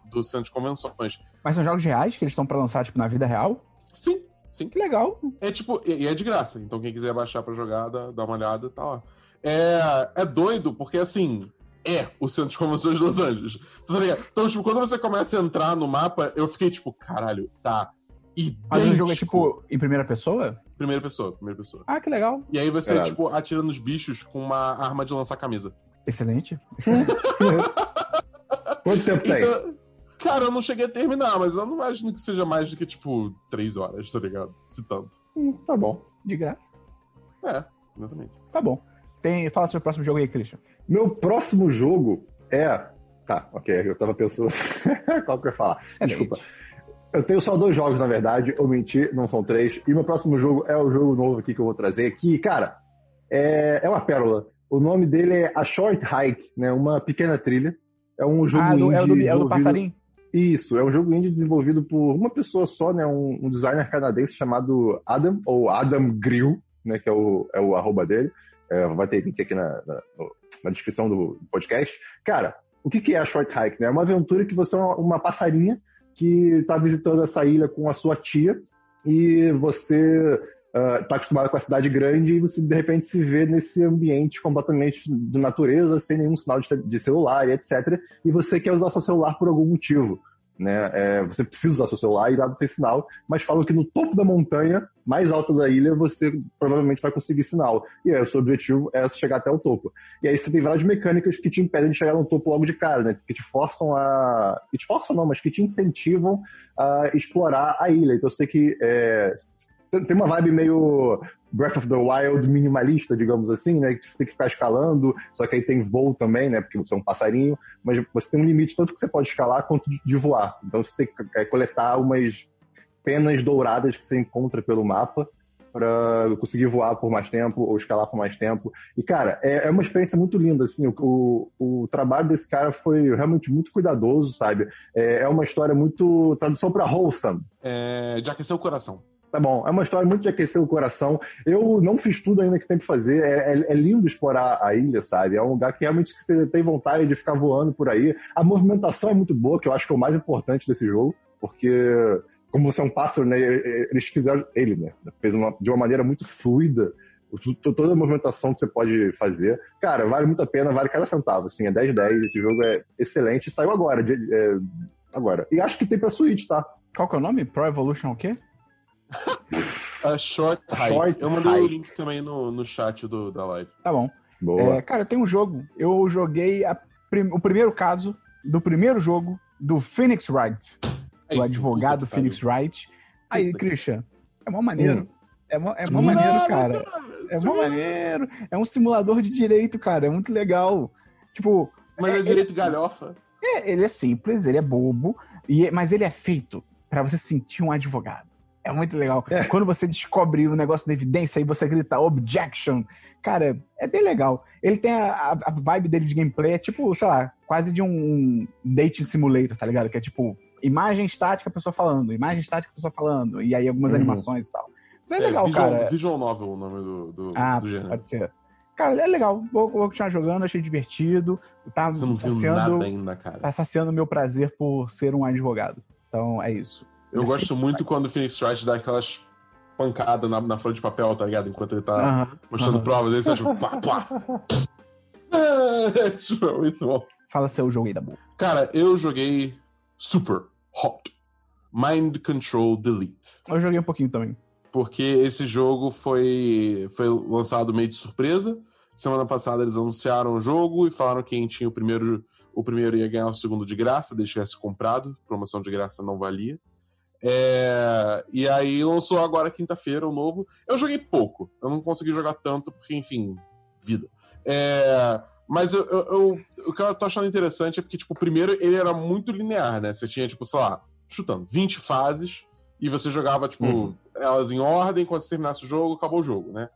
do centro de convenções. Mas são jogos reais que eles estão pra lançar, tipo, na vida real? Sim, sim. Que legal. É tipo, e, é de graça. Então quem quiser baixar pra jogar, dá, dá uma olhada, tá lá. É, é doido, porque assim, é o centro de convenções de Los Angeles. Tá? Então, tipo, quando você começa a entrar no mapa, eu fiquei tipo, caralho, tá. idêntico. Mas o jogo é tipo em primeira pessoa? Primeira pessoa, primeira pessoa. Ah, que legal. E aí você, Caralho. tipo, atira nos bichos com uma arma de lançar camisa. Excelente. *laughs* Quanto tempo tem? Então, cara, eu não cheguei a terminar, mas eu não imagino que seja mais do que, tipo, três horas, tá ligado? Se tanto. Hum, tá bom. De graça. É, exatamente. Tá bom. Tem... Fala sobre o próximo jogo aí, Christian. Meu próximo jogo é. Tá, ok, eu tava pensando. *laughs* Qual que eu ia falar? Desculpa. Eu tenho só dois jogos, na verdade. Eu menti, não são três. E meu próximo jogo é o jogo novo aqui que eu vou trazer. Que, cara, é, é uma pérola. O nome dele é A Short Hike, né? Uma pequena trilha. É um jogo Ah, do, indie é o do, é do passarinho? Isso, é um jogo indie desenvolvido por uma pessoa só, né? Um, um designer canadense chamado Adam, ou Adam Grill, né? Que é o, é o arroba dele. É, vai ter link aqui na, na, na descrição do podcast. Cara, o que, que é a Short Hike? Né? É uma aventura que você é uma, uma passarinha que está visitando essa ilha com a sua tia e você está acostumado com a cidade grande e você de repente se vê nesse ambiente completamente de natureza, sem nenhum sinal de, de celular e etc. E você quer usar seu celular por algum motivo. Né? É, você precisa usar seu celular e lá não tem sinal, mas falam que no topo da montanha, mais alta da ilha, você provavelmente vai conseguir sinal. E aí o seu objetivo é chegar até o topo. E aí você tem várias mecânicas que te impedem de chegar no topo logo de cara, né? Que te forçam a. Que te forçam não, mas que te incentivam a explorar a ilha. Então você tem que. é, tem uma vibe meio Breath of the Wild minimalista, digamos assim, né? Que você tem que ficar escalando, só que aí tem voo também, né? Porque você é um passarinho, mas você tem um limite tanto que você pode escalar quanto de, de voar. Então você tem que é, coletar umas penas douradas que você encontra pelo mapa para conseguir voar por mais tempo ou escalar por mais tempo. E, cara, é, é uma experiência muito linda, assim, o, o, o trabalho desse cara foi realmente muito cuidadoso, sabe? É, é uma história muito... tradução para wholesome, É, de aquecer o coração. Tá bom, é uma história muito de aquecer o coração. Eu não fiz tudo ainda que tem que fazer. É, é- é lindo explorar a ilha, sabe? É um lugar que realmente você tem vontade de ficar voando por aí. A movimentação é muito boa, que eu acho que é o mais importante desse jogo, porque como você é um pássaro, né? Eles fizeram ele, né? Fez uma, de uma maneira muito fluida. Toda a movimentação que você pode fazer. Cara, vale muito a pena, vale cada centavo. Assim, é 10 10. Esse jogo é excelente. Saiu agora. de- é, agora. E acho que tem pra Switch, tá? Qual que é o nome? Pro Evolution o quê? A Short. Short eu mandei o Hike. link também no, no chat do, da live. Tá bom. Boa. É, cara, tem um jogo. Eu joguei a prim- o primeiro caso do primeiro jogo do Phoenix Wright. É do advogado puta Phoenix Wright. Aí, Christian, é mó maneiro. Hum. É mó, é mó maneiro, Nada, cara. É mó maneiro. É um simulador de direito, cara. É muito legal. Tipo, Mas é direito galhofa. é, ele é simples, ele é bobo, e, mas ele é feito pra você sentir um advogado. É muito legal. É. Quando você descobre o negócio da evidência e você grita objection, cara, é bem legal. Ele tem a, a- vibe dele de gameplay, é tipo, sei lá, quase de um dating simulator, tá ligado? Que é tipo, imagem estática, a pessoa falando, imagem estática, a pessoa falando, e aí algumas Uhum. animações e tal. Mas é legal, visual, cara. Visual Novel o nome do, do, Ah, do gênero. pode ser. Cara, é legal. Vou, vou continuar jogando, achei divertido. Tá viu saciando, nada ainda, cara. tá saciando o meu prazer por ser um advogado. Então é isso. Eu gosto muito quando o Phoenix Wright dá aquelas pancadas na, na folha de papel, tá ligado? Enquanto ele tá Aham, mostrando aham. provas, aí você tipo, plá, plá. É, tipo, é muito bom. Fala seu jogo aí da boa. Cara, eu joguei Super Hot Mind Control Delete. Eu joguei um pouquinho também. Porque esse jogo foi, foi lançado meio de surpresa. Semana passada eles anunciaram o jogo e falaram que quem tinha o primeiro, o primeiro ia ganhar o segundo de graça, tivesse comprado. Promoção de graça não valia. É, e aí lançou agora quinta-feira o novo. Eu joguei pouco, eu não consegui jogar tanto, porque, enfim, vida. É, mas eu, eu- eu- o que eu tô achando interessante é porque, tipo, primeiro ele era muito linear, né? Você tinha, tipo, sei lá, chutando, 20 fases, e você jogava, tipo, Uhum. elas em ordem, quando você terminasse o jogo, acabou o jogo, né?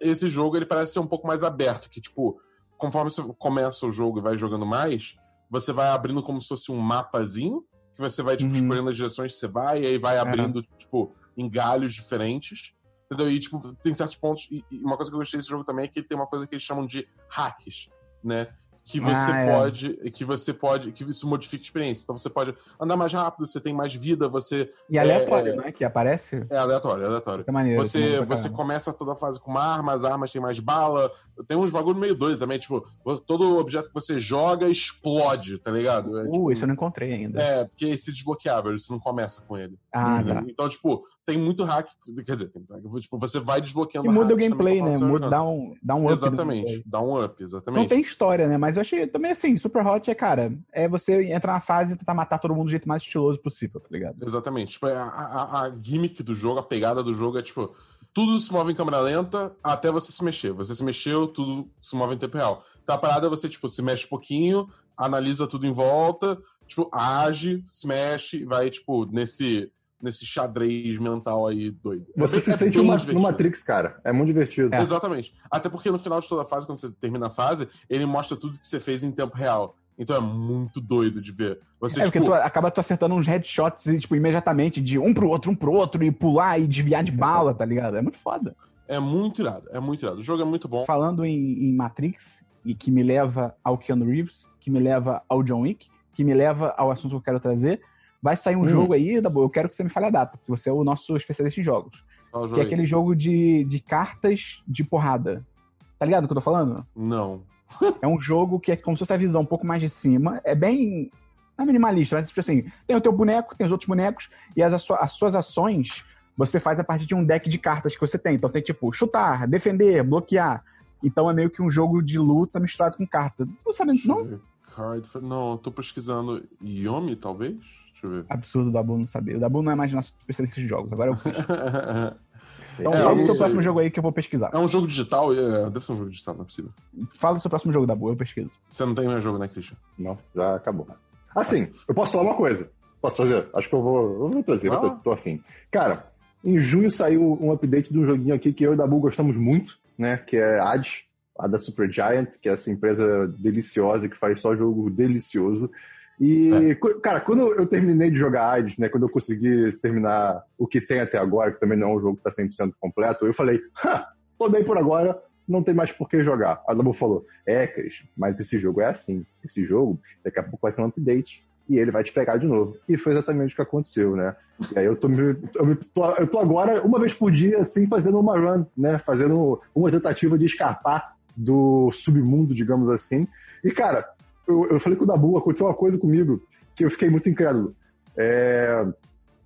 Esse jogo, ele parece ser um pouco mais aberto, que, tipo, conforme você começa o jogo e vai jogando mais, você vai abrindo como se fosse um mapazinho, que você vai, tipo, Uhum. escolhendo as direções que você vai, e aí vai abrindo, tipo, em galhos diferentes. Entendeu? E, tipo, tem certos pontos. E, e uma coisa que eu gostei desse jogo também é que ele tem uma coisa que eles chamam de hacks, né? Que você Ah, é. pode, que você pode, que isso modifica a experiência. Então você pode andar mais rápido, você tem mais vida, você E aleatório, É, né? Que aparece. é aleatório, é aleatório. É maneiro. é Você, você começa toda a fase com uma arma, as armas têm mais bala. Tem uns bagulho meio doido também, tipo, todo objeto que você joga explode, tá ligado? É, Uh, tipo, isso eu não encontrei ainda. é, porque esse desbloqueável, você não começa com ele. ah, Uhum. tá. Então, tipo, tem muito hack. Quer dizer, tipo, você vai desbloqueando E muda o gameplay, também né? Muda, dá um, dá um up. Exatamente, dá um up, exatamente. Não tem história, né? Mas eu achei também assim, Super Hot é, cara, é você entrar na fase e tentar matar todo mundo do jeito mais estiloso possível, tá ligado? Exatamente. Tipo, a, a, a gimmick do jogo, a pegada do jogo é tipo. Tudo se move em câmera lenta até você se mexer. Você se mexeu, tudo se move em tempo real. Então a parada é você, tipo, se mexe um pouquinho, analisa tudo em volta, tipo, age, se mexe, vai, tipo, nesse, nesse xadrez mental aí doido. É Você bem- se é sente uma, divertido. no Matrix, cara. É muito divertido. É. Exatamente. Até porque no final de toda a fase, quando você termina a fase, ele mostra tudo que você fez em tempo real. Então é muito doido de ver. Você, é, porque tipo, tu acaba tu acertando uns headshots e, tipo, imediatamente de um pro outro, um pro outro, e pular e desviar de bala, tá ligado? É muito foda. é muito irado. É muito irado. O jogo é muito bom. Falando em, em Matrix, e que me leva ao Keanu Reeves, que me leva ao John Wick, que me leva ao assunto que eu quero trazer, vai sair um Hum. jogo aí, Dabu, eu quero que você me fale a data, porque você é o nosso especialista em jogos. Que é aquele jogo de, de cartas de porrada. Tá ligado o que eu tô falando? Não. *laughs* É um jogo que é como se fosse a visão um pouco mais de cima. É bem. Não é minimalista, mas tipo assim: tem o teu boneco, tem os outros bonecos, e as, as sua- as suas ações você faz a partir de um deck de cartas que você tem. Então tem tipo chutar, defender, bloquear. Então é meio que um jogo de luta misturado com carta. Tu não sabe disso, não? Card... Não, eu tô pesquisando Yomi, talvez? Deixa eu ver. Absurdo o Dabu não saber. O Dabu não é mais nosso especialista de jogos. Agora eu *laughs* fiz. Então É, fala do eu seu sei. próximo jogo aí que eu vou pesquisar. É um jogo digital? É, deve ser um jogo digital, não é possível. Fala do seu próximo jogo, Dabu, eu pesquiso. Você não tem mais jogo, né, Christian? Não, já acabou. Assim, eu posso falar uma coisa. Posso fazer? Acho que eu vou, eu vou trazer, vou Ah. trazer, tô afim. Cara, em junho saiu um update de um joguinho aqui que eu e o Dabu gostamos muito, né? Que é Hades, a da Supergiant, que é essa empresa deliciosa que faz só jogo delicioso. E, co- cara, quando eu terminei de jogar Hades, né? Quando eu consegui terminar o que tem até agora, que também não é um jogo que tá 100% completo, eu falei, tô bem por agora, não tem mais por que jogar. A Dabu falou, é, Cris, mas esse jogo é assim. Esse jogo, daqui a pouco vai ter um update e ele vai te pegar de novo. E foi exatamente o que aconteceu, né? E aí eu tô, me- eu, tô, eu tô agora, uma vez por dia, assim, fazendo uma run, né? Fazendo uma tentativa de escapar do submundo, digamos assim. E, cara, eu, eu falei com o Dabu, aconteceu uma coisa comigo que eu fiquei muito incrédulo. É,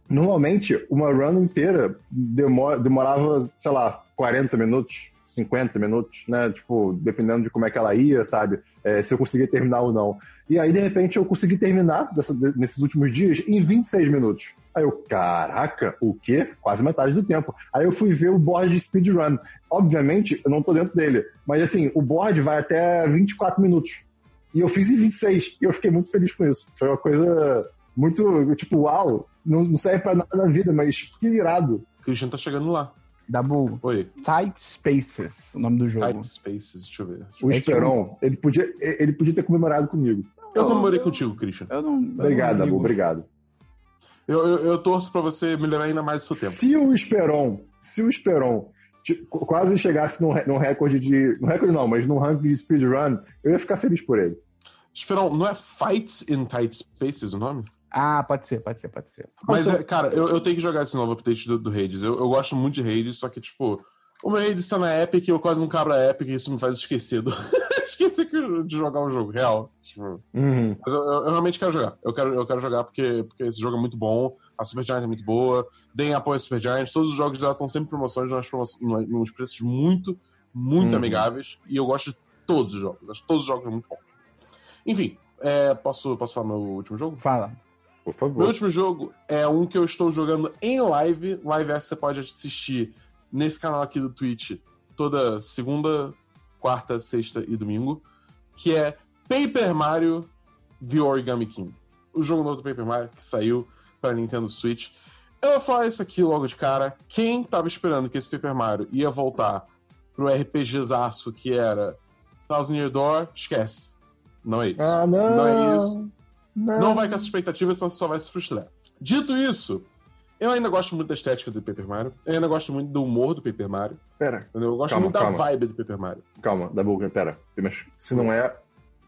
Normalmente, uma run inteira demora- demorava, sei lá, 40 minutos, 50 minutos, né? Tipo, dependendo de como é que ela ia, sabe? É, se eu conseguia terminar ou não. E aí, de repente, eu consegui terminar dessa- de- nesses últimos dias em 26 minutos. Aí eu, caraca, o quê? Quase metade do tempo. Aí eu fui ver o board de speedrun. Obviamente, eu não tô dentro dele. Mas assim, o board vai até 24 minutos. E eu fiz em 26. E eu fiquei muito feliz com isso. Foi uma coisa muito, tipo, uau, não, não serve pra nada na vida, mas que irado. Christian tá chegando lá. Dabu, Oi. Tight Spaces, o nome do jogo. Tight Spaces, deixa eu ver. Deixa eu O Esperon, ele podia, ele podia ter comemorado comigo. Eu comemorei contigo, Christian. Eu não. eu Obrigado, não Dabu, obrigado. Eu, eu, eu torço pra você melhorar ainda mais o seu tempo. Se o Esperon, se o Esperon quase chegasse num, num recorde de. No recorde não, mas num ranking de speedrun, eu ia ficar feliz por ele. Esperão, não é Fights in Tight Spaces o nome? Ah, pode ser, pode ser, pode ser. Mas, é, cara, eu, eu tenho que jogar esse novo update do, do Hades. Eu, eu gosto muito de Hades, só que, tipo, o meu Hades tá na Epic e eu quase não cabro a Epic e isso me faz esquecer do... *laughs* esquecer que- de jogar o jogo, real. Tipo, Uhum. mas eu, eu- eu realmente quero jogar. Eu quero, eu quero jogar porque, porque esse jogo é muito bom, a Supergiant é muito boa, deem apoio à Supergiant, todos os jogos dela estão sempre em promoções, nas promo no- nos preços muito, muito Uhum. amigáveis, e eu gosto de todos os jogos. Acho todos os jogos muito bons. Enfim, é, posso, posso falar meu último jogo? Fala. Por Meu favor. último jogo é um que eu estou jogando em live. Live essa você pode assistir nesse canal aqui do Twitch toda segunda, quarta, sexta e domingo. Que é Paper Mario The Origami King. O jogo novo do Paper Mario que saiu para Nintendo Switch. Eu vou falar isso aqui logo de cara. Quem tava esperando que esse Paper Mario ia voltar pro RPGzaço que era Thousand Year Door, esquece. Não é isso. Ah, não. Não é isso. Não. Não vai com essa expectativa, senão você só vai se frustrar. Dito isso, eu ainda gosto muito da estética do Paper Mario. Eu ainda gosto muito do humor do Paper Mario. Pera? Eu gosto Calma, muito calma. da vibe do Paper Mario. calma, Dabu, pera. Mas se não é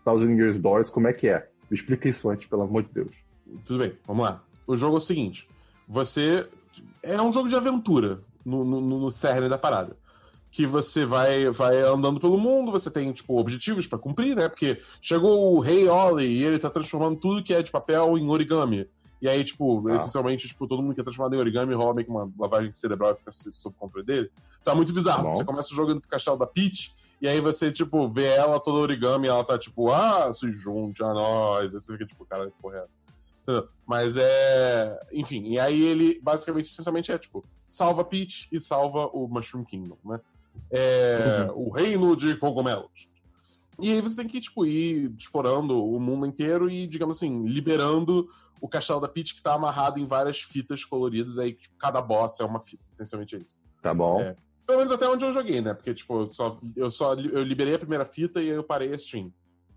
Thousand Years Doors, como é que é? Me explica isso antes, pelo amor de Deus. Tudo bem, vamos lá. O jogo é o seguinte: você. É um jogo de aventura no, no, no cerne da parada. Que você vai, vai andando pelo mundo, você tem, tipo, objetivos para cumprir, né? Porque chegou o Rei Ollie e ele tá transformando tudo que é de papel em origami. E aí, tipo, Tá. essencialmente, tipo, todo mundo que é transformado em origami rola meio que uma lavagem cerebral e fica so- sob controle dele. Tá muito bizarro. Tá você começa jogando pro castelo da Peach, e aí você, tipo, vê ela toda origami, e ela tá tipo, ah, se junte a nós. Aí você fica tipo, cara, que porra é essa? Mas é. Enfim, e aí ele basicamente, essencialmente, é tipo, salva Peach e salva o Mushroom Kingdom, né? É. O reino de cogumelos. E aí você tem que, tipo, ir explorando o mundo inteiro e, digamos assim, liberando o castelo da Peach que tá amarrado em várias fitas coloridas. Aí, tipo, cada boss é uma fita. Essencialmente é isso. Tá bom. É. Pelo menos até onde eu joguei, né? Porque, tipo, eu só, eu só eu liberei a primeira fita e aí eu parei a stream.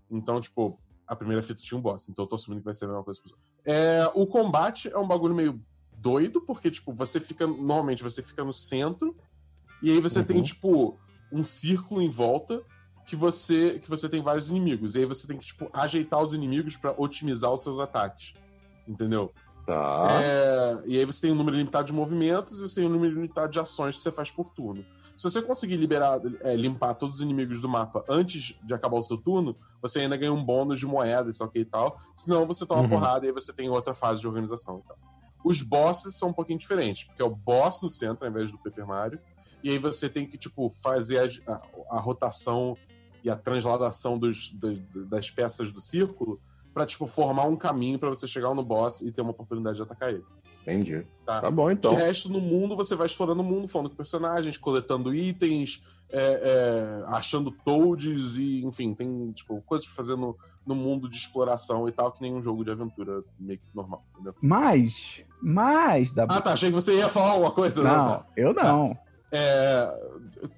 Então, tipo, a primeira fita tinha um boss. Então eu tô assumindo que vai ser a mesma coisa. pro jogo. É, o combate é um bagulho meio doido, porque, tipo, você fica. Normalmente você fica no centro. E aí você Uhum. tem, tipo, um círculo em volta que você que você tem vários inimigos. E aí você tem que, tipo, ajeitar os inimigos pra otimizar os seus ataques. Entendeu? Tá. É, e aí você tem um número limitado de movimentos e você tem um número limitado de ações que você faz por turno. Se você conseguir liberar, é, limpar todos os inimigos do mapa antes de acabar o seu turno, você ainda ganha um bônus de moedas, ok e tal. Senão você toma Uhum. porrada e aí você tem outra fase de organização e tal. Os bosses são um pouquinho diferentes, porque é o boss no centro ao invés do Paper Mario. E aí você tem que, tipo, fazer as- a, a rotação e a transladação dos, das, das peças do círculo pra, tipo, formar um caminho pra você chegar no boss e ter uma oportunidade de atacar ele. Entendi. Tá. Tá bom, então. De resto, no mundo, você vai explorando o mundo, falando com personagens, coletando itens, é, é, achando toads e, enfim, tem, tipo, coisas pra fazer no, no mundo de exploração e tal, que nem um jogo de aventura meio que normal, entendeu? Mas, mas, da Ah, tá, achei que você ia falar alguma coisa. né? Não, eu não. É,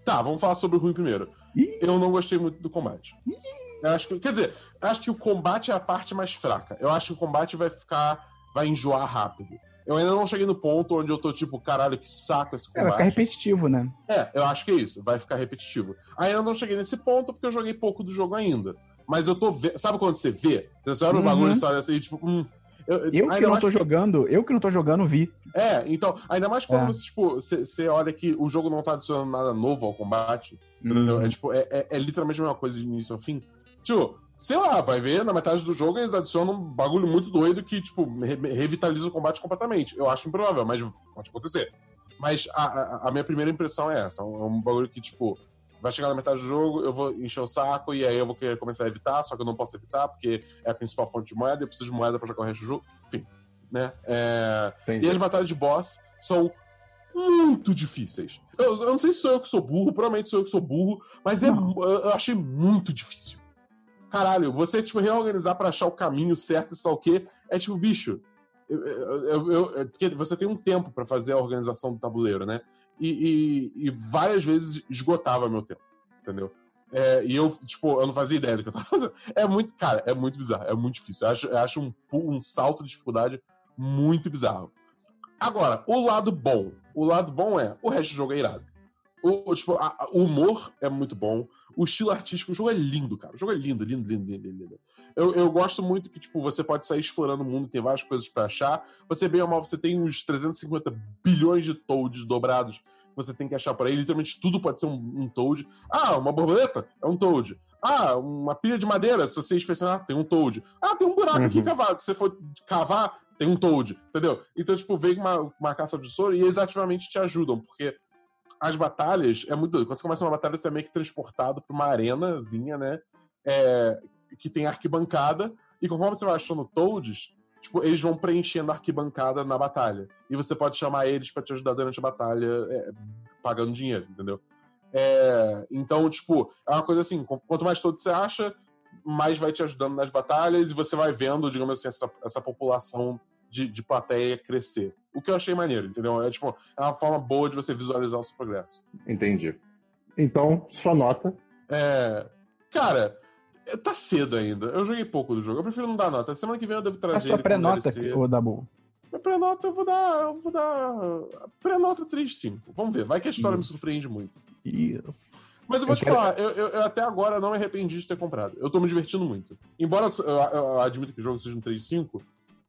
Tá, vamos falar sobre o ruim primeiro. Eu não gostei muito do combate. Acho que, quer dizer, acho que o combate é a parte mais fraca. Eu acho que o combate vai ficar. vai enjoar rápido. Eu ainda não cheguei no ponto onde eu tô tipo, caralho, que saco esse É, vai combate. ficar repetitivo, né? É, eu acho que é isso, vai ficar repetitivo. Ainda não cheguei nesse ponto porque eu joguei pouco do jogo ainda. Mas eu tô vendo. Sabe quando você vê? Você olha o Uhum. bagulho e você olha assim, tipo, hum. Eu, Eu que não tô jogando, eu que não tô jogando, vi. é, então, ainda mais quando É. você, tipo, você olha que o jogo não tá adicionando nada novo ao combate. Uhum. É, tipo, é, é, é literalmente a mesma coisa de início ao fim. Tipo, sei lá, vai ver, na metade do jogo eles adicionam um bagulho muito doido que, tipo, re- revitaliza o combate completamente. Eu acho improvável, mas pode acontecer. Mas a, a, a minha primeira impressão é essa. É um, bagulho que, tipo, vai chegar na metade do jogo, eu vou encher o saco e aí eu vou querer começar a evitar, só que eu não posso evitar porque é a principal fonte de moeda, eu preciso de moeda pra jogar o resto do jogo. Enfim, né? É... E as batalhas de boss são muito difíceis. Eu, eu não sei se sou eu que sou burro, provavelmente sou eu que sou burro, mas é, eu eu achei muito difícil. Caralho, você, tipo, reorganizar pra achar o caminho certo e lá o quê, é tipo, bicho. porque você tem um tempo pra fazer a organização do tabuleiro, né? E, e- e várias vezes esgotava meu tempo, entendeu? É, e eu, tipo, eu não fazia ideia do que eu tava *laughs* fazendo. É muito, cara, é muito bizarro, é muito difícil. Eu acho, eu acho um, um salto de dificuldade muito bizarro. Agora, o lado bom. O lado bom é, o resto do jogo é irado. O, tipo, a- a- o humor é muito bom. O estilo artístico, o jogo é lindo, cara. O jogo é lindo, lindo, lindo, lindo, lindo. Eu, eu gosto muito que, tipo, você pode sair explorando o mundo, tem várias coisas pra achar. Você, bem ou mal, você tem uns 350 bilhões de toads dobrados que você tem que achar por aí. Literalmente tudo pode ser um, um toad. Ah, uma borboleta? É um toad. Ah, uma pilha de madeira, se você inspecionar, tem um toad. Ah, tem um buraco aqui Uhum. cavado. Se você for cavar, tem um toad, entendeu? Então, tipo, vem uma, uma caça de tesouro e eles ativamente te ajudam, porque as batalhas é muito doido. Quando você começa uma batalha, você é meio que transportado pra uma arenazinha, né? É, que tem arquibancada, e conforme você vai achando toads, tipo, eles vão preenchendo a arquibancada na batalha. E você pode chamar eles pra te ajudar durante a batalha, é, pagando dinheiro, entendeu? É, então, tipo, é uma coisa assim, qu- quanto mais toads você acha, mais vai te ajudando nas batalhas, e você vai vendo, digamos assim, essa, essa população de, de plateia crescer. O que eu achei maneiro, entendeu? É tipo, é uma forma boa de você visualizar o seu progresso. Entendi. Então, sua nota. É, cara, é, tá cedo ainda. Eu joguei pouco do jogo. Eu prefiro não dar nota. Semana que vem eu devo trazer. A sua ele como pré-nota, ô Dabu. Minha pré-nota eu vou dar. Eu vou dar. Pré-nota 3 de 5. Vamos ver. Vai que a história me Isso. surpreende muito. Isso. Mas eu vou Eu te quero- falar, eu, eu- eu até agora não me arrependi de ter comprado. Eu tô me divertindo muito. Embora eu, eu admito que o jogo seja um 3.5,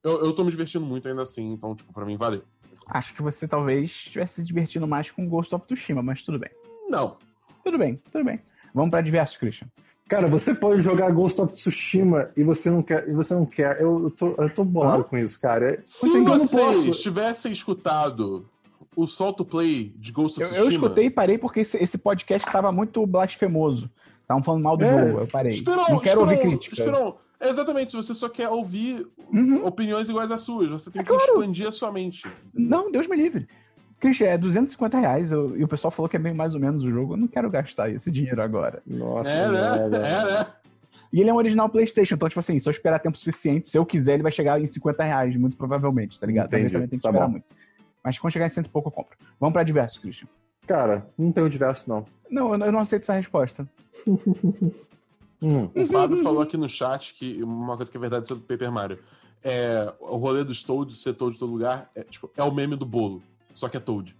eu, eu tô me divertindo muito ainda assim, então, tipo, pra mim, valeu. Acho que você talvez estivesse se divertindo mais com Ghost of Tsushima, mas tudo bem. Não. Tudo bem, tudo bem. Vamos pra diversos, Christian. Cara, você pode jogar Ghost of Tsushima e você não quer. E você não quer. Eu, eu tô, eu tô bolado Hã? com isso, cara. Se eu vocês tivessem escutado o solto play de Ghost Eu, of eu Tsushima... escutei e parei porque esse, esse podcast estava muito blasfemoso. Estavam falando mal do É, jogo, eu parei. Esperon, não quero ouvir Esperon, crítica. Esperon, exatamente, se você só quer ouvir Uhum. opiniões iguais às suas, você tem É que claro. expandir a sua mente. Não, Deus me livre. Christian, é 250 reais eu- e o pessoal falou que é bem mais ou menos o jogo. Eu não quero gastar esse dinheiro agora. Nossa, É, né? merda. *laughs* É, né? E ele é um original PlayStation, então, tipo assim, se eu esperar tempo suficiente, se eu quiser, ele vai chegar em 50 reais, muito provavelmente, tá ligado? Talvez Entendi. também tem que Tá esperar bom. muito. Mas quando chegar em cento e pouco, eu compro. Vamos pra diversos, Christian. Cara, não tem o diverso, não. Não, eu não- eu não aceito essa resposta. *laughs* Hum. O Fábio falou aqui no chat que uma coisa que é verdade sobre o Paper Mario. É, o rolê dos Toad, ser Toad em todo lugar, é, tipo, é o meme do bolo. Só que é Toad.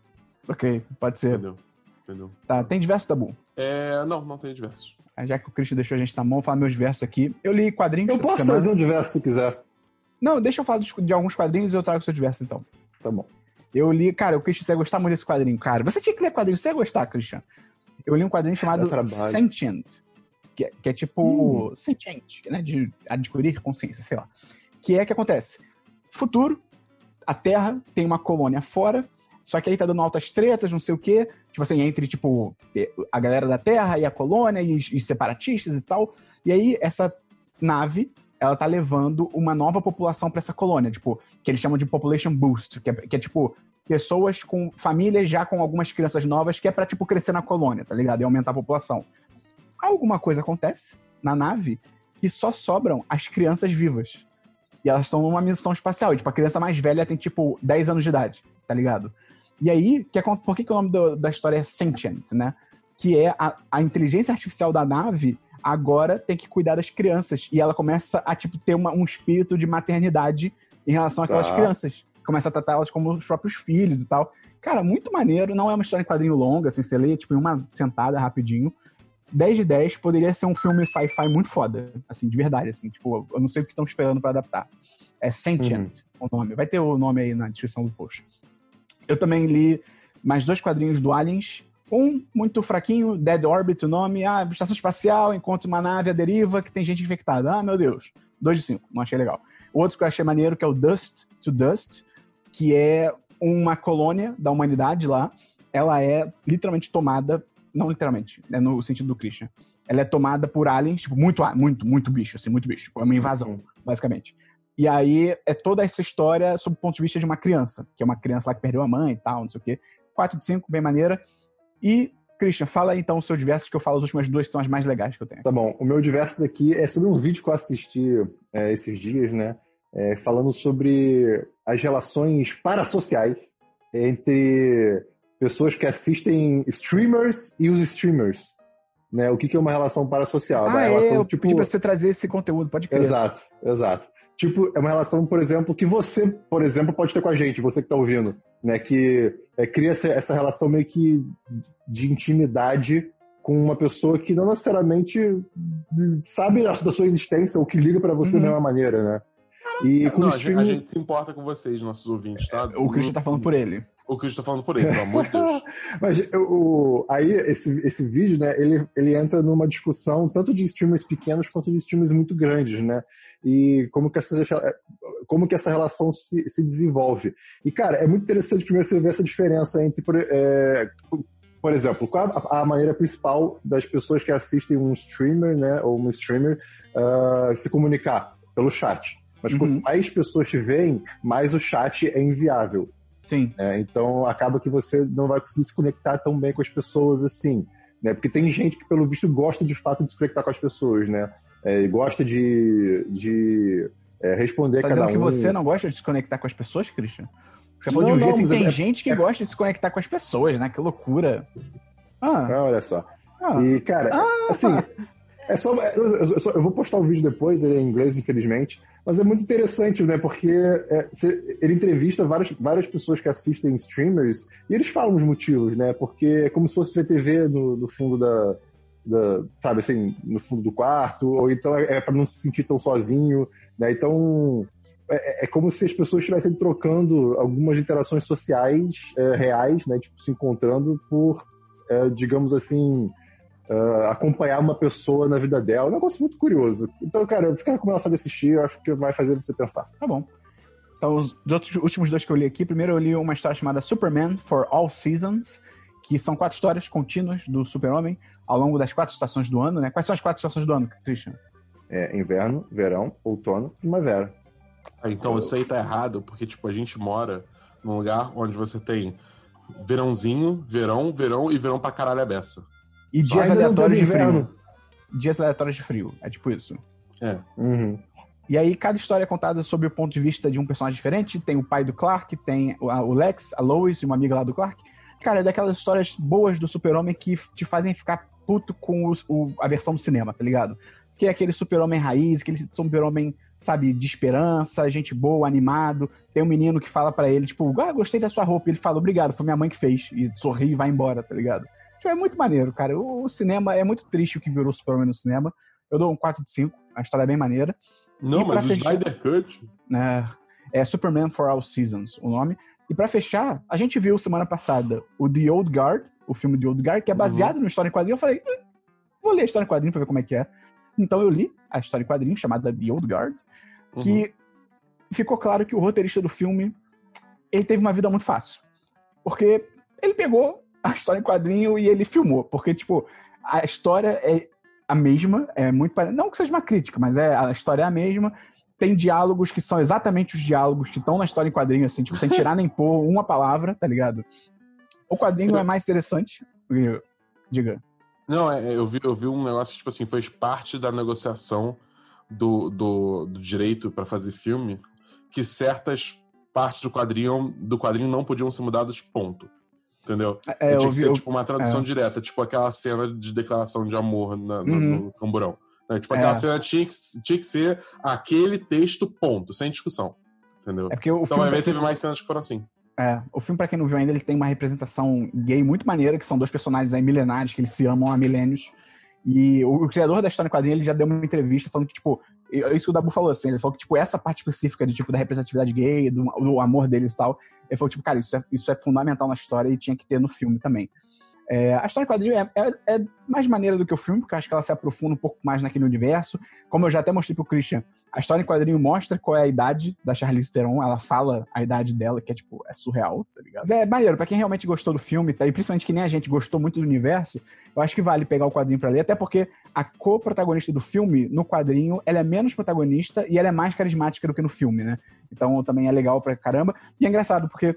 Ok, pode ser. Entendeu? Entendeu? Tá, tem diversos, Dabu. É, não, não tem diversos. Ah, Já que o Christian deixou a gente na mão, vou falar meus versos aqui. Eu li quadrinhos Eu posso semana. fazer um diverso se quiser. Não, deixa eu falar dos- de alguns quadrinhos e eu trago o seu diverso, então. Tá bom. Eu li, cara, o Christian, você ia gostar muito desse quadrinho, cara. Você tinha que ler quadrinho, você ia gostar, Christian. Eu li um quadrinho chamado. Sentient, que é, que é tipo sentient, né, de adquirir consciência, sei lá. Que é que acontece? Futuro, a Terra tem uma colônia fora, só que aí tá dando altas tretas, não sei o quê, tipo assim, entre, tipo, a galera da Terra e a colônia e os, os separatistas e tal. E aí, essa nave, ela tá levando uma nova população pra essa colônia, tipo, que eles chamam de population boost, que é, que é tipo pessoas com famílias já com algumas crianças novas, que é pra tipo crescer na colônia, tá ligado? E aumentar a população. Alguma coisa acontece na nave e só sobram as crianças vivas. E elas estão numa missão espacial. E, tipo, a criança mais velha tem, tipo, 10 anos de idade, tá ligado? E aí, que, acon- por que, que o nome do- da história é Sentient, né? Que é a, a inteligência artificial da nave agora tem que cuidar das crianças. E ela começa a, tipo, ter uma- um espírito de maternidade em relação àquelas Tá. crianças. Começa a tratar elas como os próprios filhos e tal. Cara, muito maneiro. Não é uma história em quadrinho longa, assim, você lê, tipo, em uma sentada rapidinho. 10 de 10 poderia ser um filme sci-fi muito foda, assim, de verdade, assim, tipo, eu não sei o que estão esperando pra adaptar. É Sentient o nome, vai ter o nome aí na descrição do post. Eu também li mais dois quadrinhos do Aliens, um muito fraquinho, Dead Orbit o nome, ah, estação espacial, encontra uma nave à deriva que tem gente infectada, ah, meu Deus, 2 de 5, não achei legal. O outro que eu achei maneiro, que é o Dust to Dust, que é uma colônia da humanidade lá, ela é literalmente tomada não literalmente, é no sentido do Christian. Ela é tomada por aliens, tipo, muito, muito, muito bicho, assim, muito bicho. Tipo, é uma invasão, basicamente. E aí é toda essa história sob o ponto de vista de uma criança, que é uma criança lá que perdeu a mãe e tal, não sei o quê. 4 de 5, bem maneira. E, Christian, fala aí então os seus diversos, que eu falo as últimas duas são as mais legais que eu tenho. Tá bom. O meu diversos aqui é sobre um vídeo que eu assisti é, esses dias, né? É, falando sobre as relações parasociais entre pessoas que assistem streamers e os streamers. Né? O que, que é uma relação parasocial? É uma Ah, é, relação, eu tipo... pedi pra você trazer esse conteúdo, pode crer. Exato, exato. Tipo, é uma relação, por exemplo, que você, por exemplo, pode ter com a gente, você que tá ouvindo, né? Que é, cria essa, essa relação meio que de intimidade com uma pessoa que não necessariamente sabe da sua existência ou que liga pra você Uhum. da mesma maneira, né? E com Não, o a, gente, a streaming... gente se importa com vocês, nossos ouvintes, tá? O Christian tá falando por ele. O Christian tá falando por ele, pelo amor de Deus. *laughs* Mas eu- o, aí, esse, esse vídeo, né, ele, ele entra numa discussão tanto de streamers pequenos quanto de streamers muito grandes, né? E como que essa, como que essa relação se, se desenvolve. E, cara, é muito interessante primeiro você ver essa diferença entre, por, é, por exemplo, qual a, a maneira principal das pessoas que assistem um streamer, né, ou uma streamer, ah, se comunicar? Pelo chat. Mas Uhum. quanto mais pessoas te veem, mais o chat é inviável. Sim. né? Então acaba que você não vai conseguir se conectar tão bem com as pessoas assim, né? Porque tem gente que pelo visto gosta de fato de se conectar com as pessoas, né? É, e gosta de, de é, responder Fazendo cada que um. você não gosta de se conectar com as pessoas, Christian? Você falou Não, de um não, jeito que tem é- gente que é- gosta de se conectar com as pessoas, né? Que loucura. Ah, Ah, olha só. ah. E, cara, assim, é só, eu, eu só- eu vou postar o vídeo depois, ele é em inglês, infelizmente, mas é muito interessante, né? Porque é, ele entrevista várias, várias pessoas que assistem streamers e eles falam os motivos, né? Porque é como se fosse VTV no, no fundo da, da- sabe assim, no fundo do quarto, ou então é, é para não se sentir tão sozinho, né? Então é, é como se as pessoas estivessem trocando algumas interações sociais é, reais, né? Tipo, se encontrando por, é, digamos assim, é, acompanhar uma pessoa na vida dela. É um negócio muito curioso. Então, cara, fica recomendado de assistir, eu acho que vai fazer você pensar. Tá bom. Então, os outros- últimos dois que eu li aqui. Primeiro, eu li uma história chamada Superman for All Seasons, que são quatro histórias contínuas do Super-Homem ao longo das quatro estações do ano, né? Quais são as quatro estações do ano, Christian? É, inverno, verão, outono, primavera. Ah, Então isso aí tá errado, porque, tipo, a gente mora num lugar onde você tem verãozinho, verão, verão e verão pra caralho a beça. E dias ainda aleatórios de frio. Dias aleatórios de frio. É tipo isso. É. Uhum. E aí, cada história é contada sob o ponto de vista de um personagem diferente. Tem o pai do Clark, tem o o Lex, a Lois e uma amiga lá do Clark. Cara, é daquelas histórias boas do super-homem que te fazem ficar puto com os- o- a versão do cinema, tá ligado? Que é aquele super-homem raiz, aquele super-homem, sabe, de esperança, gente boa, animado. Tem um menino que fala pra ele, tipo, ah, gostei da sua roupa. Ele fala, obrigado, foi minha mãe que fez. E sorri e vai embora, tá ligado? Tipo, é muito maneiro, cara. O, o cinema é muito triste o que virou o super-homem no cinema. Eu dou um 4 de 5, a história é bem maneira. Não, mas o fechar- Snyder Cut. É, é Superman for All Seasons, o nome. E pra fechar, a gente viu semana passada o The Old Guard, o filme The Old Guard, que é baseado Uhum. no história em quadrinho. Eu falei, "Hum, vou ler a história em quadrinho pra ver como é que é. Então eu li a história em quadrinho, chamada The Old Guard, Uhum. que ficou claro que o roteirista do filme, ele teve uma vida muito fácil. Porque ele pegou a história em quadrinho e ele filmou. Porque, tipo, a história é a mesma, é muito pare- Não que seja uma crítica, mas é, a história é a mesma. Tem diálogos que são exatamente os diálogos que estão na história em quadrinho, assim, tipo, sem tirar *laughs* nem pôr uma palavra, tá ligado? O quadrinho é mais interessante. Diga. Não, é, eu, vi, eu vi um negócio que, tipo assim, fez parte da negociação do, do, do direito pra fazer filme, que certas partes do quadrinho, do quadrinho não podiam ser mudadas, ponto. Entendeu? É, tinha eu que ser, eu- tipo, uma tradução é. direta, tipo aquela cena de declaração de amor na- no, Uhum. no camburão. né? Tipo, aquela É. cena tinha que, tinha que ser aquele texto, ponto, sem discussão. Entendeu? é porque o então, filme. teve mais cenas que foram assim. É, o filme, pra quem não viu ainda, ele tem uma representação gay muito maneira, que são dois personagens aí milenares, que eles se amam há milênios. E o, o criador da história em quadrinho, ele já deu uma entrevista falando que, tipo, isso que o Dabu falou, assim, ele falou que, tipo, essa parte específica de, tipo, da representatividade gay, do, do amor deles e tal, ele falou, tipo, cara, isso é, isso é fundamental na história e tinha que ter no filme também. É, a história em quadrinho é, é- é mais maneira do que o filme, porque acho que ela se aprofunda um pouco mais naquele universo. Como eu já até mostrei pro Christian, a história em quadrinho mostra qual é a idade da Charlize Theron, ela fala a idade dela, que é, tipo, é surreal, tá ligado? É maneiro, pra quem realmente gostou do filme, tá? e principalmente que nem a gente gostou muito do universo, eu acho que vale pegar o quadrinho pra ler, até porque a co-protagonista do filme, no quadrinho, ela é menos protagonista e ela é mais carismática do que no filme, né? Então também é legal pra caramba. E é engraçado, porque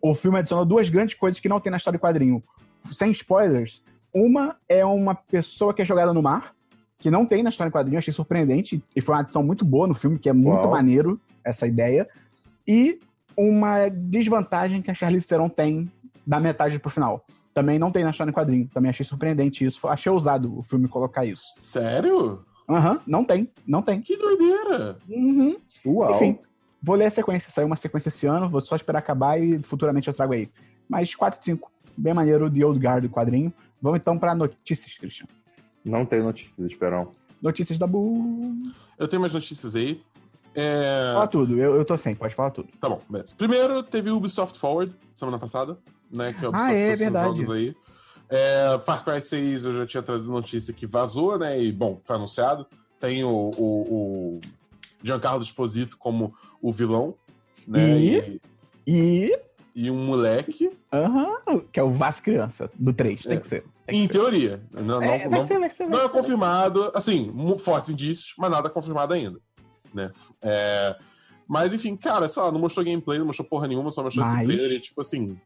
o filme adicionou duas grandes coisas que não tem na história do quadrinho. Sem spoilers, uma é uma pessoa que é jogada no mar, que não tem na história do quadrinho, eu achei surpreendente, e foi uma adição muito boa no filme, que é muito Uau. maneiro essa ideia. E uma desvantagem que a Charlize Theron tem da metade pro final. Também não tem na história do quadrinho. Também achei surpreendente isso. Achei ousado o filme colocar isso. Sério? Aham, não tem, não tem. Que doideira! Uhum. Uau. Enfim, vou ler a sequência. Saiu uma sequência esse ano, vou só esperar acabar e futuramente eu trago aí. Mas 4 de 5. Bem maneiro The Old Guard do quadrinho. Vamos então para notícias, Christian. Não tem notícias, Esperão. Notícias da Bu. Eu tenho mais notícias aí. É... Fala tudo, eu, eu tô sem, pode falar tudo. Tá bom, beleza. Primeiro, teve o Ubisoft Forward, semana passada, né? Que a Ubisoft Ah, é, verdade. jogos aí. É, Far Cry 6, eu já tinha trazido notícia que vazou, né? E, bom, foi anunciado. Tem o, o, o Giancarlo Esposito como o vilão, né? E? E. e um moleque, Aham, que é o Vaz Criança, do 3, tem É. que ser. Tem em que ser. teoria. Não, É, não, vai não- ser, vai ser, vai não é confirmado, assim, fortes indícios, mas nada confirmado ainda, né? É, mas, enfim, cara, sei lá, não mostrou gameplay, não mostrou porra nenhuma, só mostrou esse Mas- trailer e, tipo assim,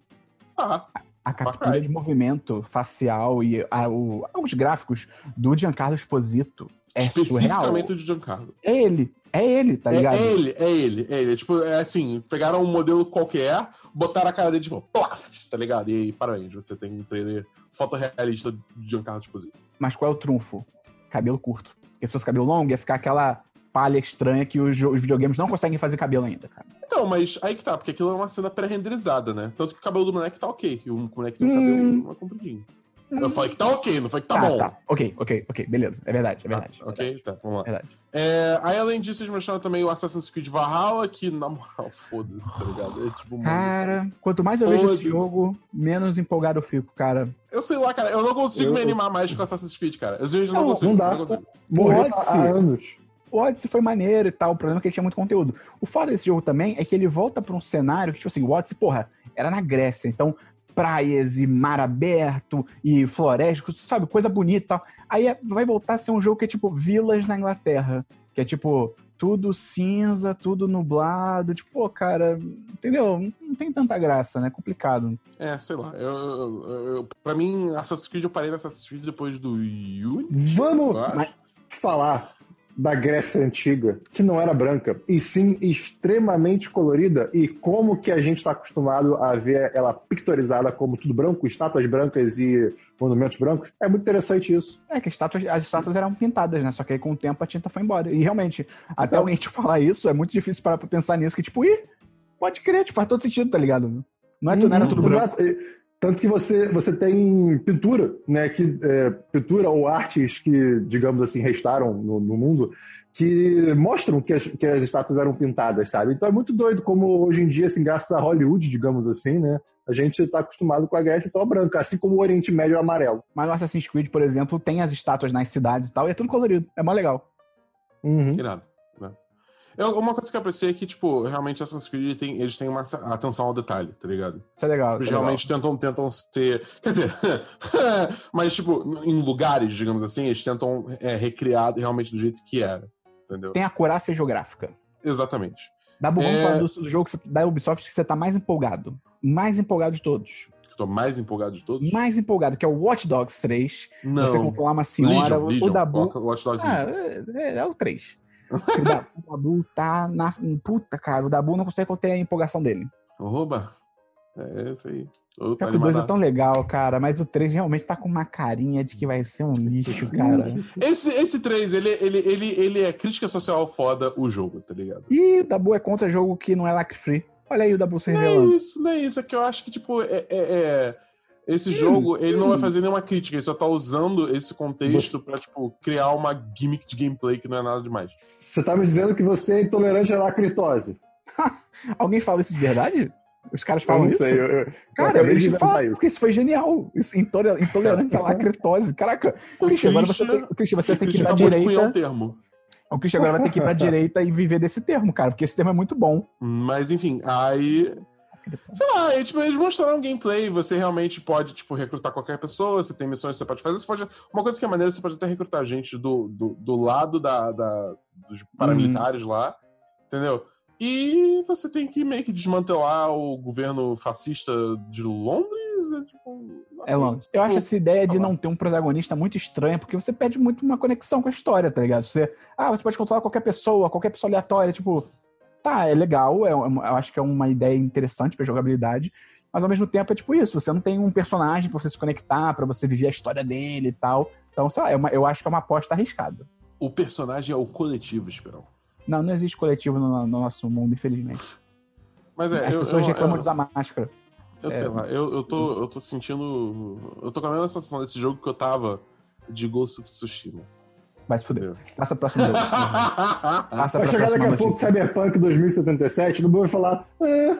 tá, A captura de movimento facial e a- o- os gráficos do Giancarlo Esposito é surreal. especificamente o de Giancarlo. É ele, é ele, tá É, ligado? é ele, é ele, é ele. Tipo, é assim, pegaram um modelo qualquer, botaram a cara dele, tipo, plaf, tá ligado? E aí, parabéns, você tem um trailer fotorrealista de Giancarlo Esposito. Mas qual é o trunfo? Cabelo curto. Porque se fosse cabelo longo, ia ficar aquela palha estranha que os, os videogames não conseguem fazer cabelo ainda, cara. Então, mas aí que tá, porque aquilo é uma cena pré-renderizada, né? Tanto que o cabelo do moleque tá ok, e o moleque tem um Hum. cabelo mais compridinho. Eu falei que tá ok, não foi que tá, tá, bom. tá. Ok, ok, ok. Beleza. É verdade, é verdade. Ah, ok, tá, vamos lá. É verdade. É, aí, além disso, eles mostraram também o Assassin's Creed Valhalla, que, na moral, *laughs* foda-se, tá ligado? É tipo, Cara, quanto mais eu vejo esse jogo, menos empolgado eu fico, cara. Eu sei lá, cara, eu não consigo Eu- me animar mais com Assassin's Creed, cara. Eu não, Não, consigo. não dá. Não consigo. Morreu Odyssey. há anos. O Odyssey foi maneiro e tal, o problema é que ele tinha muito conteúdo. O foda desse jogo também é que ele volta pra um cenário que, tipo assim, o Odyssey, porra, era na Grécia, então praias e mar aberto e floresta, sabe, coisa bonita e tal. Aí é- vai voltar a ser um jogo que é tipo vilas na Inglaterra, que é tipo tudo cinza, tudo nublado, tipo, pô, cara, entendeu? Não tem tanta graça, né? Complicado. É, sei lá. Eu, eu, eu- pra mim, Assassin's Creed, eu parei no Assassin's Creed depois do Unity. Vamos falar da Grécia Antiga, que não era branca, e sim extremamente colorida, e como que a gente está acostumado a ver ela pictorizada como tudo branco, estátuas brancas e monumentos brancos. É muito interessante isso. É que as estátuas, as estátuas eram pintadas, né? Só que aí com o tempo a tinta foi embora. E realmente, até Exato. alguém te falar isso, é muito difícil parar pra pensar nisso, que tipo, ih, pode crer, tipo, faz todo sentido, tá ligado? Não, é, não era tudo Uhum, branco. exato. Tanto que você, você tem pintura, né? Que, é, pintura ou artes que, digamos assim, restaram no, no mundo, que mostram que as, que as estátuas eram pintadas, sabe? Então é muito doido como hoje em dia, assim, graças a Hollywood, digamos assim, né? A gente tá acostumado com a Grécia só branca, assim como o Oriente Médio é amarelo. Mas o Assassin's Creed, por exemplo, tem as estátuas nas cidades e tal, e é tudo colorido. É mó legal. Uhum. Irado. Eu, uma coisa que eu apreciei é que, tipo, realmente Assassin's Creed tem, eles têm uma atenção ao detalhe, tá ligado? Isso é legal. Eles Isso é legal. realmente tentam, tentam ser. Quer dizer, *laughs* mas, tipo, em lugares, digamos assim, eles tentam é, recriar realmente do jeito que era. Entendeu? Tem a acurácia geográfica. Exatamente. Dá bom, É. do, do jogo da Ubisoft que você tá mais empolgado. Mais empolgado de todos. Eu tô mais empolgado de todos. Mais empolgado, que é o Watch Dogs 3. Não. Você controlar uma senhora, Legion, o- Legion. Dabu. Watch Dogs Ah, é, é- é o 3. O, Da- o Dabu tá na. Puta, cara, o Dabu não consegue conter a empolgação dele. Oba! É isso aí. Pior que o 2 é tão legal, cara, mas o 3 realmente tá com uma carinha de que vai ser um lixo, cara. Esse, esse 3, ele, ele, ele, ele é crítica social foda o jogo, tá ligado? E o Dabu é contra jogo que não é lac free. Olha aí o Dabu se Não é revelando. isso, não é isso. É que eu acho que, tipo, é, é- é- esse jogo, ele não vai fazer nenhuma crítica, ele só tá usando esse contexto pra, tipo, criar uma gimmick de gameplay que não é nada demais. Você tá me dizendo que você é intolerante à lacritose? *laughs* Alguém fala isso de verdade? Os caras Eu falam não isso? sei. Eu, eu, eu Cara, acabei eles falam, isso. porque isso foi genial. Isso, intole- intolerante à lacritose. Caraca, O Christian, agora você tem, Christian, você tem que ir pra um direita. termo. O Christian agora vai ter que ir pra *laughs* direita e viver desse termo, cara, porque esse termo é muito bom. Mas, enfim, aí... Sei lá, aí, tipo, eles mostraram um gameplay, você realmente pode, tipo, recrutar qualquer pessoa, você tem missões que você pode fazer, você pode... Uma coisa que é maneira, você pode até recrutar gente do, do, do lado da, da- dos paramilitares lá, entendeu? E você tem que meio que desmantelar o governo fascista de Londres, é, tipo... É longe. Eu Tipo, acho essa ideia de lá. não ter um protagonista muito estranha, porque você perde muito uma conexão com a história, tá ligado? Você, ah, você pode controlar qualquer pessoa, qualquer pessoa aleatória, tipo, tá, é legal, é, um- eu acho que é uma ideia interessante pra jogabilidade, mas ao mesmo tempo é tipo isso, você não tem um personagem pra você se conectar, pra você viver a história dele e tal. Então, sei lá, é uma- eu acho que é uma aposta arriscada. O personagem é o coletivo, Esperão. Não, não existe coletivo no, no nosso mundo, infelizmente. Mas é, As eu, pessoas eu, reclamam eu, de usar máscara. eu sei lá, eu, eu, tô, eu tô sentindo... Eu tô com a mesma sensação desse jogo que eu tava de Ghost of Tsushima. Vai se fuder. Entendeu? Passa pro próximo jogo. *laughs* Passa Vai pra chegar daqui a pouco. Cyberpunk 2077, no vai falar. "Ah,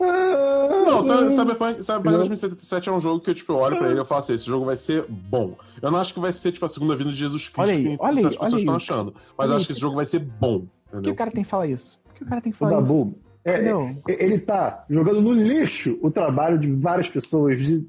ah, Não, ah". Cyber- Cyberpunk, Cyberpunk Não. 2077 é um jogo que eu, tipo, eu olho pra ele e eu falo assim, esse jogo vai ser bom. Eu não acho que vai ser, tipo, a segunda vinda de Jesus Cristo Olha aí, que olha aí, essas pessoas estão achando. Mas Olha eu aí. acho que esse jogo vai ser bom. Por que Entendeu? o cara tem que falar isso? Por que o cara tem que O falar isso? Dabu, é, Entendeu? é, ele tá jogando no lixo o trabalho de várias pessoas de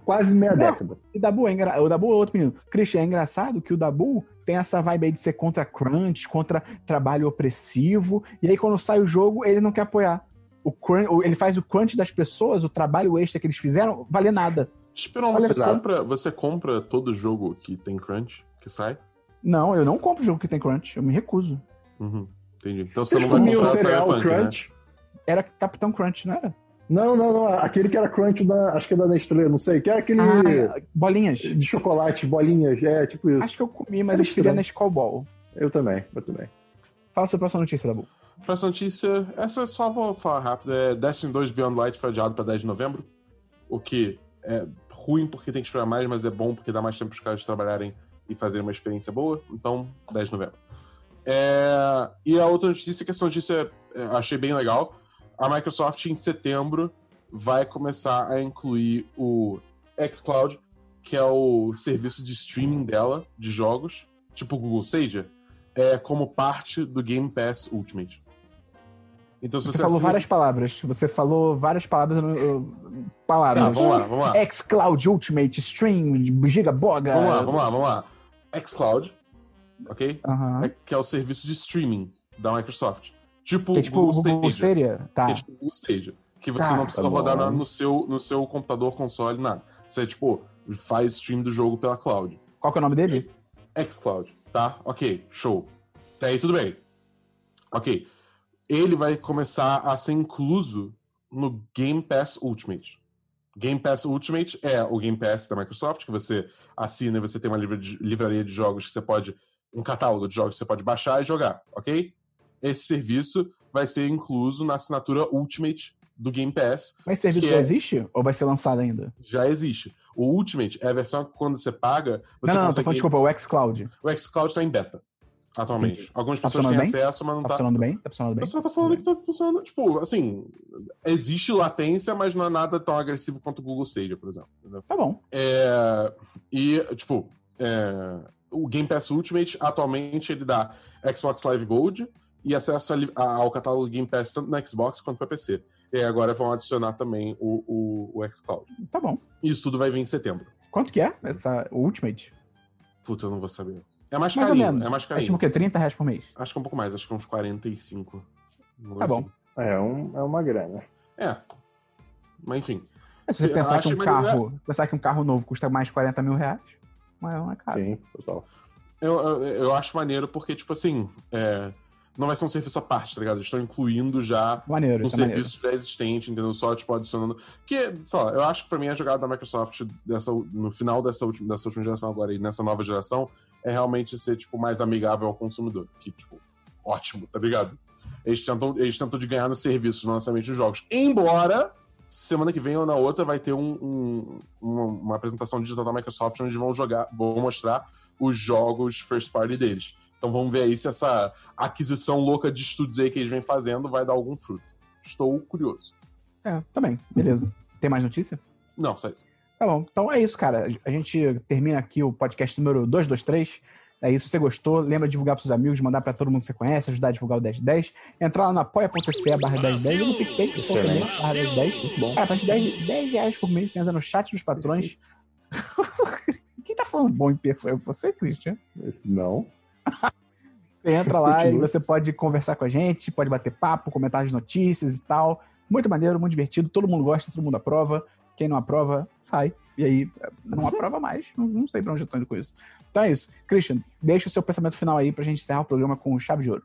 quase meia Não. década. E Dabu é engra... O Dabu é outro menino. Christian, é engraçado que o Dabu tem essa vibe aí de ser contra crunch, contra trabalho opressivo. E aí, quando sai o jogo, ele não quer apoiar. O crunch, ele faz o crunch das pessoas, o trabalho extra que eles fizeram, valer nada. Esperão, Olha você compra, você compra todo jogo que tem crunch, que sai? Não, eu não compro jogo que tem crunch. Eu me recuso. Uhum, entendi. Então você Vocês não vai comiam o comprar cereal Cyberpunk, né? Crunch? Era Capitão Crunch, não era? Não, não, não. Aquele que era Crunch da. Acho que é da Nestlé, não sei. Que é aquele Ah, bolinhas. de chocolate, bolinhas. É, tipo isso. Acho que eu comi, mas Era eu estranho. na Skull Ball. Eu também, eu também. Fala sobre a próxima notícia, Dabu. Próxima notícia, essa só vou falar rápido, é Destiny 2 Beyond Light foi adiado pra 10 de novembro, o que é ruim porque tem que esperar mais, mas é bom porque dá mais tempo para os caras trabalharem e fazerem uma experiência boa. Então, 10 de novembro. É, e a outra notícia, que essa notícia é, eu achei bem legal. A Microsoft, em setembro, vai começar a incluir o xCloud, que é o serviço de streaming dela, de jogos, tipo o Google Stadia, é, como parte do Game Pass Ultimate. Então, você, você falou assina... várias palavras. Você falou várias palavras. Uh, palavras. Tá, vamos lá, vamos lá. xCloud Ultimate Stream, Gigaboga. Vamos lá, vamos lá, vamos lá. xCloud, ok? Uh -huh. é, que é o serviço de streaming da Microsoft. Tipo, que é tipo Google, Google Stadia. Tá. Que é tipo Google Stadia. Que você tá, não precisa tá rodar na, no, seu, no seu computador, console, nada. Você, tipo, faz stream do jogo pela cloud. Qual que é o nome dele? xCloud, tá? Ok, show. Até aí tudo bem. Ok. Ele vai começar a ser incluso no Game Pass Ultimate. Game Pass Ultimate é o Game Pass da Microsoft, que você assina e você tem uma livraria de jogos que você pode. um catálogo de jogos que você pode baixar e jogar, ok? Esse serviço vai ser incluso na assinatura Ultimate do Game Pass. Mas esse serviço já é... existe? Ou vai ser lançado ainda? Já existe. O Ultimate é a versão que quando você paga. Você não, não, consegue... tô falando, desculpa, o xCloud. O xCloud tá em beta. Atualmente. Entendi. Algumas tá pessoas têm bem? acesso, mas não tá. Tá funcionando bem? Tá funcionando bem? Você tá falando que tá funcionando. Tipo, assim, existe latência, mas não é nada tão agressivo quanto o Google Stadia, por exemplo. Entendeu? Tá bom. É... E, tipo, é... o Game Pass Ultimate, atualmente, ele dá Xbox Live Gold e acesso ao catálogo Game Pass tanto no Xbox quanto para PC. E agora vão adicionar também o, o, o xCloud. Tá bom. Isso tudo vai vir em setembro. Quanto que é essa Ultimate? Puta, eu não vou saber. É mais, mais carinho. Ou menos. É mais carinho. É tipo o quê? 30 reais por mês? Acho que é um pouco mais, acho que é uns 45. Tá bom. É, um, é uma grana. É. Mas enfim. É, se você pensar que um carro. É... Pensar que um carro novo custa mais de 40 mil reais, mas não é caro. Sim, total. Eu, eu, eu acho maneiro porque, tipo assim. É não vai ser um serviço à parte, tá ligado? Eles estão incluindo já maneiro, um serviço já existente, entendeu? Só, tipo, adicionando. Que, sei lá, eu acho que pra mim a jogada da Microsoft dessa, no final dessa última, dessa última geração agora e nessa nova geração é realmente ser, tipo, mais amigável ao consumidor. Que, tipo, ótimo, tá ligado? Eles tentam, eles tentam de ganhar no serviço, no lançamento dos jogos. Embora semana que vem ou na outra vai ter um, um, uma, uma, apresentação digital da Microsoft onde vão jogar, vão mostrar os jogos first party deles. Então vamos ver aí se essa aquisição louca de estudos aí que eles vêm fazendo vai dar algum fruto. Estou curioso. É, também. Beleza. Tem mais notícia? Não, só isso. Tá bom. Então é isso, cara. A gente termina aqui o podcast número 223. É isso, se você gostou, lembra de divulgar para seus amigos, mandar para todo mundo que você conhece, ajudar a divulgar o 1010. Entrar lá na apoia.se barra 1010 e no picpay.me barra 1010. Cara, a partir de 10, 10 reais por mês você entra no chat dos patrões. *laughs* Quem tá falando bom em perfeito? É você, Christian? Não. Você entra lá e você pode conversar com a gente, pode bater papo, comentar as notícias e tal. Muito maneiro, muito divertido, todo mundo gosta, todo mundo aprova. Quem não aprova, sai. E aí, não aprova mais. Não, não sei pra onde eu tô indo com isso. Então é isso. Christian, deixa o seu pensamento final aí pra gente encerrar o programa com chave de ouro.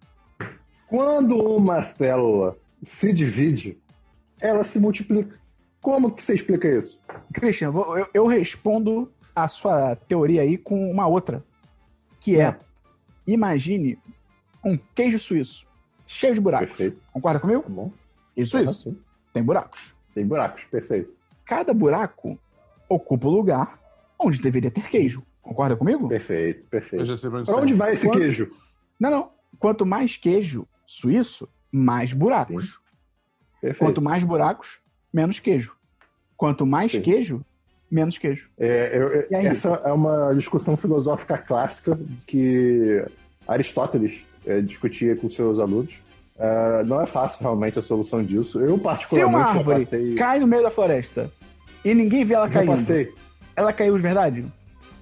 Quando uma célula se divide, ela se multiplica. Como que você explica isso? Christian, eu, eu respondo a sua teoria aí com uma outra. Que é, imagine um queijo suíço cheio de buracos. Perfeito. Concorda comigo? Tá bom. Isso, isso. Tem buracos. Tem buracos, perfeito. Cada buraco ocupa o lugar onde deveria ter queijo. Concorda comigo? Perfeito, perfeito. Eu já sei pra onde vai esse Quanto... queijo? Não, não. Quanto mais queijo suíço, mais buracos. Quanto mais buracos, menos queijo. Quanto mais Sim. queijo, menos queijo. É, eu, essa é uma discussão filosófica clássica que Aristóteles é, discutia com seus alunos. Uh, não é fácil realmente a solução disso. Eu, particularmente, Se uma árvore passei... cai no meio da floresta e ninguém vê ela caindo, passei. ela caiu de verdade?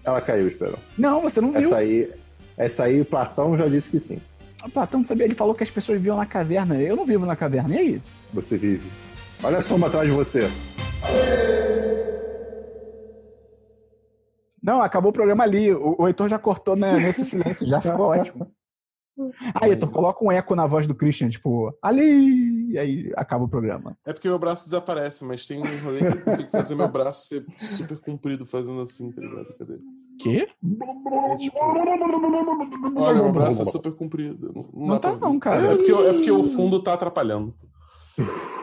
Ela caiu, Esperão. Não, você não viu. Essa aí, essa aí, Platão já disse que sim. O Platão sabia, ele falou que as pessoas viviam na caverna. Eu não vivo na caverna, e aí? Você vive. Olha a sombra atrás de você. Não, acabou o programa ali. O, o Heitor já cortou né, nesse silêncio, já ficou ótimo. Ah, Heitor, coloca um eco na voz do Christian, tipo, ali! E aí acaba o programa. É porque meu braço desaparece, mas tem um rolê que eu consigo fazer meu braço ser super comprido fazendo assim, tá ligado? Cadê? Quê? É, tipo... Olha, meu braço é super comprido. Não, não tá, não, cara. É porque, é porque o fundo tá atrapalhando.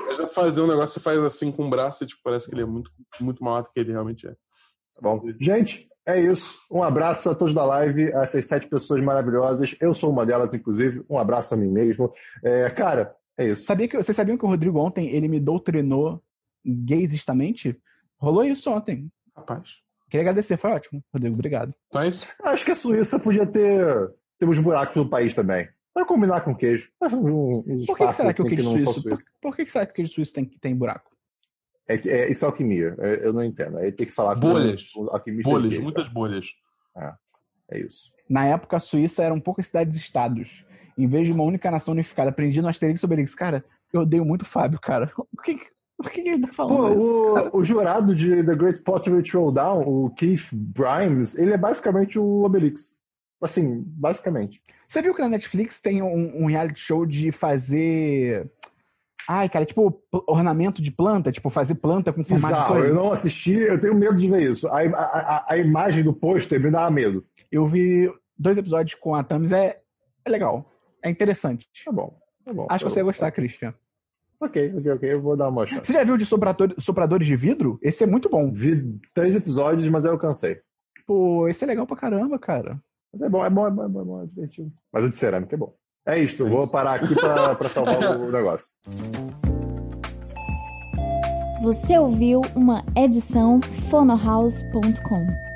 Mas já fazer um negócio, você faz assim com o braço e tipo, parece que ele é muito, muito maior do que ele realmente é. Tá bom. Gente, é isso. Um abraço a todos da live, a essas sete pessoas maravilhosas. Eu sou uma delas, inclusive. Um abraço a mim mesmo. É, cara, é isso. Sabia que, vocês sabiam que o Rodrigo ontem ele me doutrinou gaysistamente? Rolou isso ontem. Rapaz. Queria agradecer, foi ótimo. Rodrigo, obrigado. Mas, Acho que a Suíça podia ter, ter uns buracos no país também. Vai combinar com queijo. Um, uns Por que, será que o assim queijo suíço? Por que, que será que o queijo suíço tem, tem buraco? É, é, isso é alquimia. É, eu não entendo. Aí tem que falar Bolhas. com alquimistas bolhas, gays, muitas bolhas. cara. É isso. Na época, a Suíça eram poucas cidades-estados. Em vez de uma única nação unificada. Aprendi no Asterix e Obelix. Cara, eu odeio muito o Fábio, cara. *laughs* O que, o que ele tá falando? Pô, isso, o, o jurado de The Great Pottery Throwdown, o Keith Grimes, ele é basicamente o Obelix. Assim, basicamente. Você viu que na Netflix tem um, um reality show de fazer. Ai, cara, tipo pl- ornamento de planta, tipo fazer planta com formato de Bizarro. coisa. Eu não assisti, eu tenho medo de ver isso. A, a, a, imagem do pôster me dá medo. Eu vi dois episódios com a Thames, é, é legal. É interessante. Tá bom. Tá bom. Acho que Eu- você ia gostar, Christian. Ok, ok, ok. Eu vou dar uma chance. Você já viu de soprador- sopradores de vidro? Esse é muito bom. Vi três episódios, mas eu cansei. Pô, esse é legal pra caramba, cara. Mas é bom, é bom, é bom, é bom, é bom, é divertido. Mas o de cerâmica é bom. É isto, eu É vou isso. parar aqui pra salvar o negócio. Você ouviu uma edição fonohouse.com.